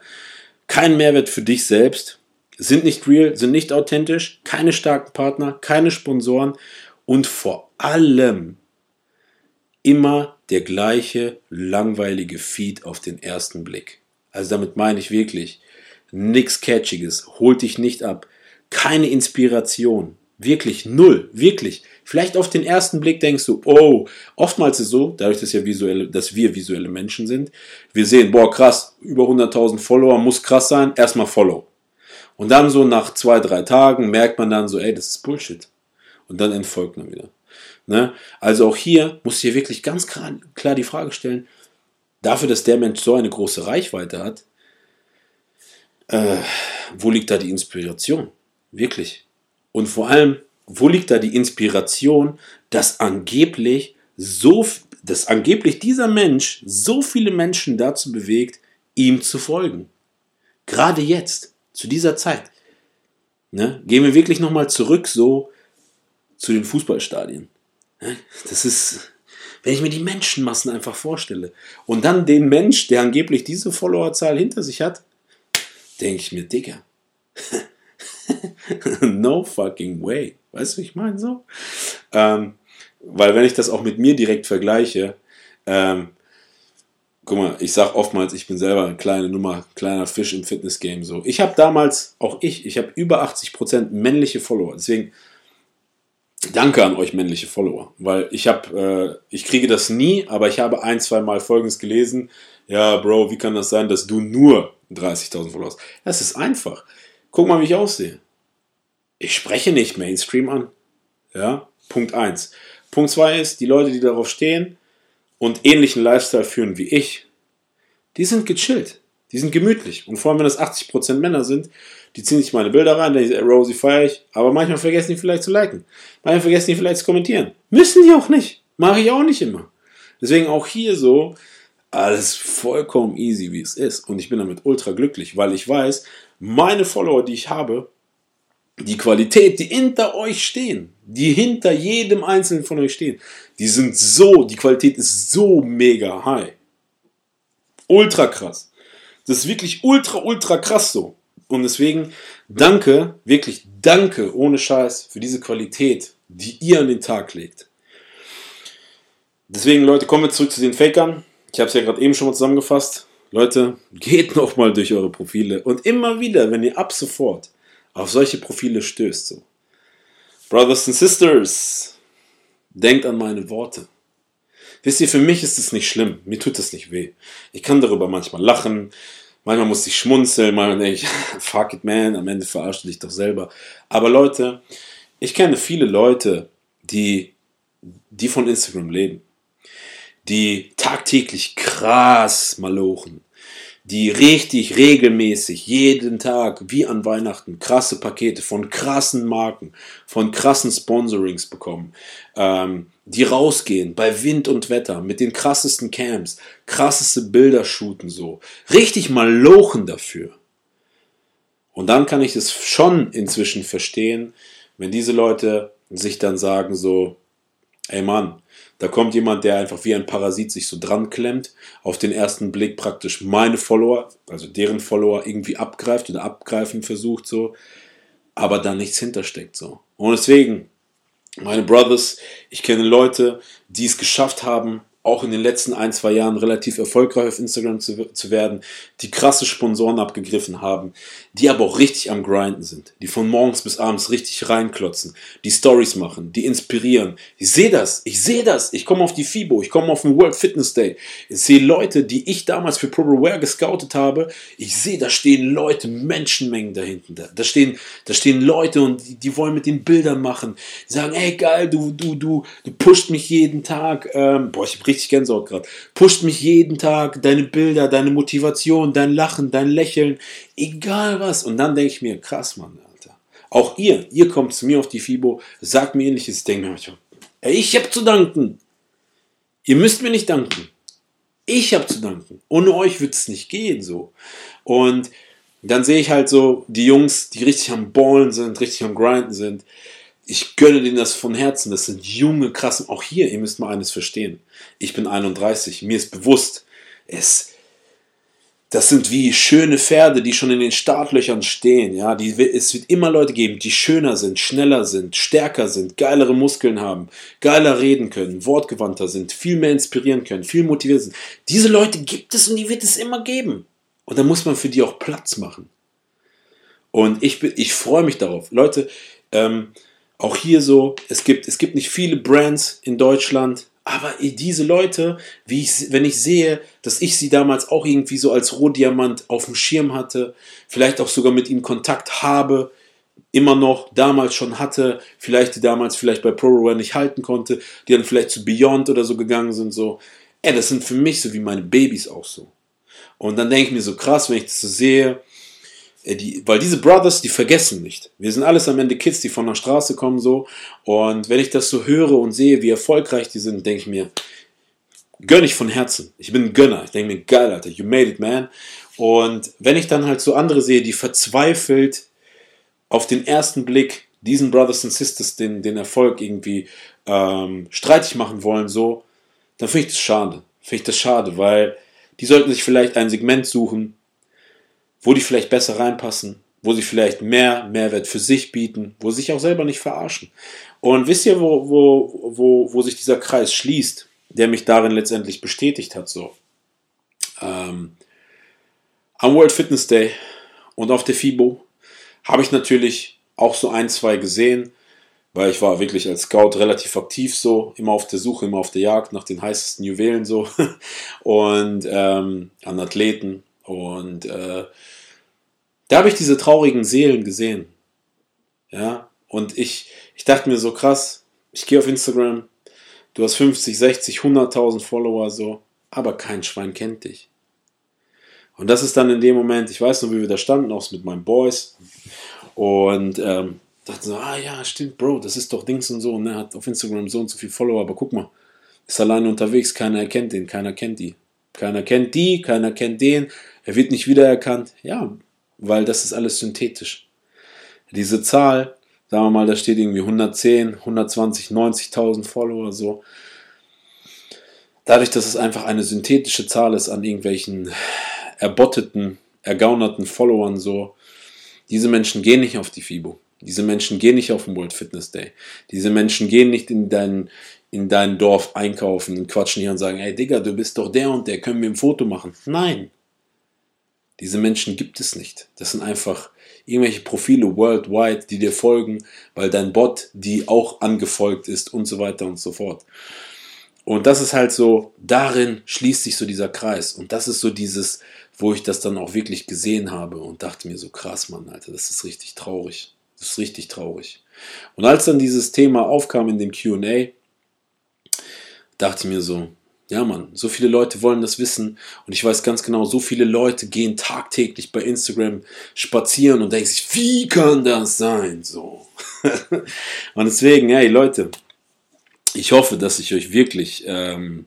Kein Mehrwert für dich selbst. Sind nicht real, sind nicht authentisch. Keine starken Partner, keine Sponsoren. Und vor allem immer der gleiche langweilige Feed auf den ersten Blick. Also damit meine ich wirklich nichts Catchiges, holt dich nicht ab, keine Inspiration, wirklich null, wirklich. Vielleicht auf den ersten Blick denkst du, oh, oftmals ist es so, dadurch, dass, ja visuelle, dass wir visuelle Menschen sind, wir sehen, boah, krass, über 100.000 Follower, muss krass sein, erstmal Follow. Und dann so nach zwei, drei Tagen merkt man dann so, ey, das ist Bullshit. Und dann entfolgt man wieder. Ne? Also auch hier muss hier wirklich ganz klar, klar die Frage stellen, dafür, dass der Mensch so eine große Reichweite hat, äh, wo liegt da die Inspiration? Wirklich. Und vor allem, wo liegt da die Inspiration, dass angeblich so, dass angeblich dieser Mensch so viele Menschen dazu bewegt, ihm zu folgen? Gerade jetzt, zu dieser Zeit. Ne? Gehen wir wirklich nochmal zurück so zu den Fußballstadien. Das ist, wenn ich mir die Menschenmassen einfach vorstelle und dann den Mensch, der angeblich diese Followerzahl hinter sich hat, denke ich mir, Digga, no fucking way. Weißt du, ich meine so? Ähm, weil wenn ich das auch mit mir direkt vergleiche, ähm, guck mal, ich sag oftmals, ich bin selber eine kleine Nummer, kleiner Fisch im Fitnessgame so. Ich habe damals, auch ich, ich habe über 80% männliche Follower. Deswegen Danke an euch männliche Follower, weil ich habe, äh, ich kriege das nie, aber ich habe ein, zwei Mal Folgendes gelesen. Ja, Bro, wie kann das sein, dass du nur 30.000 Follower hast? Das ist einfach. Guck mal, wie ich aussehe. Ich spreche nicht Mainstream an. Ja, Punkt eins. Punkt zwei ist, die Leute, die darauf stehen und ähnlichen Lifestyle führen wie ich, die sind gechillt. Die sind gemütlich. Und vor allem, wenn das 80% Männer sind, die ziehen sich meine Bilder rein, denken, Rosie feiere ich, aber manchmal vergessen die vielleicht zu liken. Manchmal vergessen die vielleicht zu kommentieren. Müssen die auch nicht. Mache ich auch nicht immer. Deswegen auch hier so, alles vollkommen easy, wie es ist. Und ich bin damit ultra glücklich, weil ich weiß, meine Follower, die ich habe, die Qualität, die hinter euch stehen, die hinter jedem einzelnen von euch stehen, die sind so, die Qualität ist so mega high. Ultra krass. Das ist wirklich ultra, ultra krass so. Und deswegen danke, wirklich danke, ohne Scheiß, für diese Qualität, die ihr an den Tag legt. Deswegen, Leute, kommen wir zurück zu den Fakern. Ich habe es ja gerade eben schon mal zusammengefasst. Leute, geht nochmal durch eure Profile und immer wieder, wenn ihr ab sofort auf solche Profile stößt, so. Brothers and Sisters, denkt an meine Worte. Wisst ihr, für mich ist es nicht schlimm. Mir tut es nicht weh. Ich kann darüber manchmal lachen. Manchmal muss ich schmunzeln, manchmal denke ich, fuck it man, am Ende verarscht dich doch selber. Aber Leute, ich kenne viele Leute, die die von Instagram leben, die tagtäglich krass malochen, die richtig regelmäßig jeden Tag wie an Weihnachten krasse Pakete von krassen Marken, von krassen Sponsorings bekommen, ähm, die rausgehen bei Wind und Wetter mit den krassesten Camps, krasseste Bilder shooten so, richtig mal lochen dafür. Und dann kann ich es schon inzwischen verstehen, wenn diese Leute sich dann sagen so, ey Mann, da kommt jemand, der einfach wie ein Parasit sich so dran klemmt, auf den ersten Blick praktisch meine Follower, also deren Follower irgendwie abgreift oder abgreifen versucht so, aber da nichts hintersteckt so. Und deswegen, meine Brothers, ich kenne Leute, die es geschafft haben, auch in den letzten ein, zwei Jahren relativ erfolgreich auf Instagram zu, zu werden, die krasse Sponsoren abgegriffen haben, die aber auch richtig am Grinden sind, die von morgens bis abends richtig reinklotzen, die Stories machen, die inspirieren. Ich sehe das, ich sehe das, ich komme auf die FIBO, ich komme auf den World Fitness Day, ich sehe Leute, die ich damals für ProWare gescoutet habe, ich sehe, da stehen Leute, Menschenmengen da hinten, da, da, stehen, da stehen Leute und die, die wollen mit den Bildern machen, die sagen, ey geil, du, du, du, du pusht mich jeden Tag, ähm, boah, ich habe richtig Gänsehaut gerade, pusht mich jeden Tag, deine Bilder, deine Motivation, dein Lachen, dein Lächeln, egal was. Und dann denke ich mir, krass, Mann, Alter. Auch ihr, ihr kommt zu mir auf die FIBO, sagt mir ähnliches, ich denke mir ey, ich habe zu danken. Ihr müsst mir nicht danken. Ich habe zu danken. Ohne euch wird es nicht gehen, so. Und dann sehe ich halt so die Jungs, die richtig am Ballen sind, richtig am Grinden sind. Ich gönne denen das von Herzen. Das sind junge, krassen. Auch hier, ihr müsst mal eines verstehen. Ich bin 31. Mir ist bewusst, es, das sind wie schöne Pferde, die schon in den Startlöchern stehen. Ja, die, es wird immer Leute geben, die schöner sind, schneller sind, stärker sind, geilere Muskeln haben, geiler reden können, wortgewandter sind, viel mehr inspirieren können, viel motiviert sind. Diese Leute gibt es und die wird es immer geben. Und da muss man für die auch Platz machen. Und ich, ich freue mich darauf. Leute, ähm, auch hier so, es gibt, es gibt nicht viele Brands in Deutschland, aber diese Leute, ich, wenn ich sehe, dass ich sie damals auch irgendwie so als Rohdiamant auf dem Schirm hatte, vielleicht auch sogar mit ihnen Kontakt habe, immer noch damals schon hatte, vielleicht die damals vielleicht bei ProRower nicht halten konnte, die dann vielleicht zu Beyond oder so gegangen sind, so, ey, das sind für mich so wie meine Babys auch so. Und dann denke ich mir so krass, wenn ich das so sehe, die, weil diese Brothers, die vergessen nicht. Wir sind alles am Ende Kids, die von der Straße kommen so. Und wenn ich das so höre und sehe, wie erfolgreich die sind, denke ich mir, gönne ich von Herzen. Ich bin ein Gönner. Ich denke mir, geil, Alter, you made it, man. Und wenn ich dann halt so andere sehe, die verzweifelt auf den ersten Blick diesen Brothers and Sisters den, den Erfolg irgendwie ähm, streitig machen wollen, so, dann finde ich das schade. Finde ich das schade, weil die sollten sich vielleicht ein Segment suchen, wo die vielleicht besser reinpassen, wo sie vielleicht mehr Mehrwert für sich bieten, wo sie sich auch selber nicht verarschen. Und wisst ihr, wo, wo, wo, wo sich dieser Kreis schließt, der mich darin letztendlich bestätigt hat, so? Ähm, am World Fitness Day und auf der FIBO habe ich natürlich auch so ein, zwei gesehen, weil ich war wirklich als Scout relativ aktiv so, immer auf der Suche, immer auf der Jagd nach den heißesten Juwelen so und ähm, an Athleten und äh, da habe ich diese traurigen Seelen gesehen. Ja, und ich, ich dachte mir so krass, ich gehe auf Instagram, du hast 50, 60, 100.000 Follower so, aber kein Schwein kennt dich. Und das ist dann in dem Moment, ich weiß noch, wie wir da standen, auch mit meinen Boys. Und ähm, dachte so, ah ja, stimmt, Bro, das ist doch Dings und so. Und er hat auf Instagram so und so viel Follower, aber guck mal, ist alleine unterwegs, keiner erkennt den, keiner kennt die. Keiner kennt die, keiner kennt den, er wird nicht wiedererkannt. Ja, weil das ist alles synthetisch. Diese Zahl, sagen wir mal, da steht irgendwie 110, 120, 90.000 Follower so. Dadurch, dass es einfach eine synthetische Zahl ist an irgendwelchen erbotteten, ergaunerten Followern so, diese Menschen gehen nicht auf die FIBO. Diese Menschen gehen nicht auf den World Fitness Day. Diese Menschen gehen nicht in dein, in dein Dorf einkaufen und quatschen hier und sagen, hey Digga, du bist doch der und der, können wir ein Foto machen? Nein. Diese Menschen gibt es nicht. Das sind einfach irgendwelche Profile worldwide, die dir folgen, weil dein Bot die auch angefolgt ist und so weiter und so fort. Und das ist halt so, darin schließt sich so dieser Kreis. Und das ist so dieses, wo ich das dann auch wirklich gesehen habe und dachte mir so, krass, Mann, Alter, das ist richtig traurig. Das ist richtig traurig. Und als dann dieses Thema aufkam in dem QA, dachte ich mir so, ja Mann, so viele Leute wollen das wissen und ich weiß ganz genau, so viele Leute gehen tagtäglich bei Instagram spazieren und denken sich, wie kann das sein? So. und deswegen, hey Leute, ich hoffe, dass ich euch wirklich, ähm,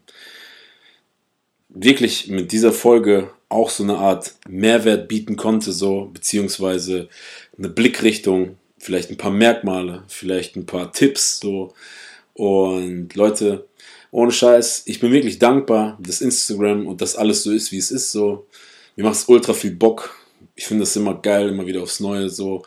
wirklich mit dieser Folge auch so eine Art Mehrwert bieten konnte, so, beziehungsweise eine Blickrichtung, vielleicht ein paar Merkmale, vielleicht ein paar Tipps, so. Und Leute, ohne Scheiß, ich bin wirklich dankbar, dass Instagram und das alles so ist, wie es ist. So, mir macht es ultra viel Bock. Ich finde das immer geil, immer wieder aufs Neue so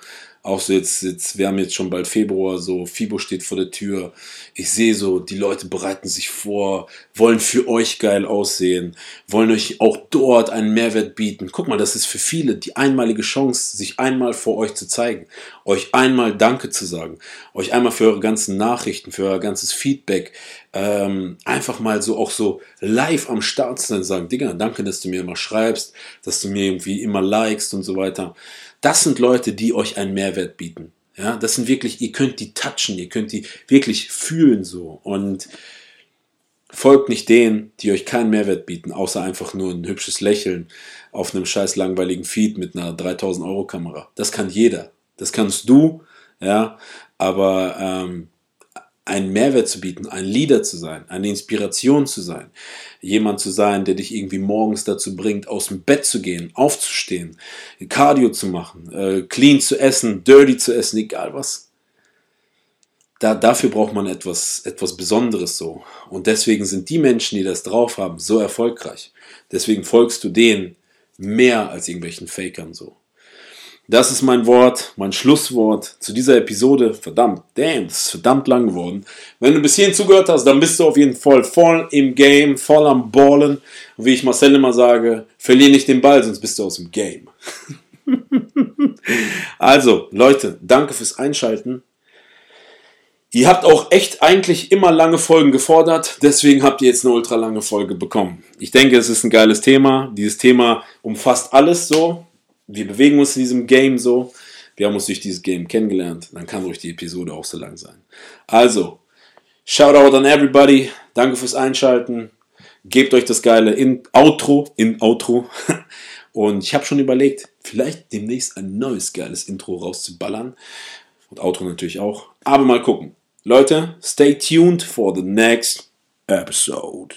auch so jetzt, jetzt, wir haben jetzt schon bald Februar, so FIBO steht vor der Tür. Ich sehe so, die Leute bereiten sich vor, wollen für euch geil aussehen, wollen euch auch dort einen Mehrwert bieten. Guck mal, das ist für viele die einmalige Chance, sich einmal vor euch zu zeigen, euch einmal Danke zu sagen, euch einmal für eure ganzen Nachrichten, für euer ganzes Feedback, ähm, einfach mal so auch so live am Start zu sein, sagen, Digga, danke, dass du mir immer schreibst, dass du mir irgendwie immer likest und so weiter. Das sind Leute, die euch einen Mehrwert bieten. Ja, das sind wirklich, ihr könnt die touchen, ihr könnt die wirklich fühlen so und folgt nicht denen, die euch keinen Mehrwert bieten, außer einfach nur ein hübsches Lächeln auf einem scheiß langweiligen Feed mit einer 3000 Euro Kamera. Das kann jeder. Das kannst du, ja, aber ähm, einen Mehrwert zu bieten, ein Leader zu sein, eine Inspiration zu sein, jemand zu sein, der dich irgendwie morgens dazu bringt, aus dem Bett zu gehen, aufzustehen, Cardio zu machen, äh, clean zu essen, dirty zu essen, egal was. Da, dafür braucht man etwas, etwas Besonderes so. Und deswegen sind die Menschen, die das drauf haben, so erfolgreich. Deswegen folgst du denen mehr als irgendwelchen Fakern so. Das ist mein Wort, mein Schlusswort zu dieser Episode. Verdammt, damn, das ist verdammt lang geworden. Wenn du bis hierhin zugehört hast, dann bist du auf jeden Fall voll im Game, voll am Ballen. Und wie ich Marcel immer sage, verlier nicht den Ball, sonst bist du aus dem Game. also, Leute, danke fürs Einschalten. Ihr habt auch echt eigentlich immer lange Folgen gefordert, deswegen habt ihr jetzt eine ultra lange Folge bekommen. Ich denke, es ist ein geiles Thema. Dieses Thema umfasst alles so wir bewegen uns in diesem Game so. Wir haben uns durch dieses Game kennengelernt. Dann kann ruhig die Episode auch so lang sein. Also, Shoutout an everybody. Danke fürs Einschalten. Gebt euch das geile in Outro, in Outro. Und ich habe schon überlegt, vielleicht demnächst ein neues geiles Intro rauszuballern. Und Outro natürlich auch. Aber mal gucken. Leute, stay tuned for the next episode.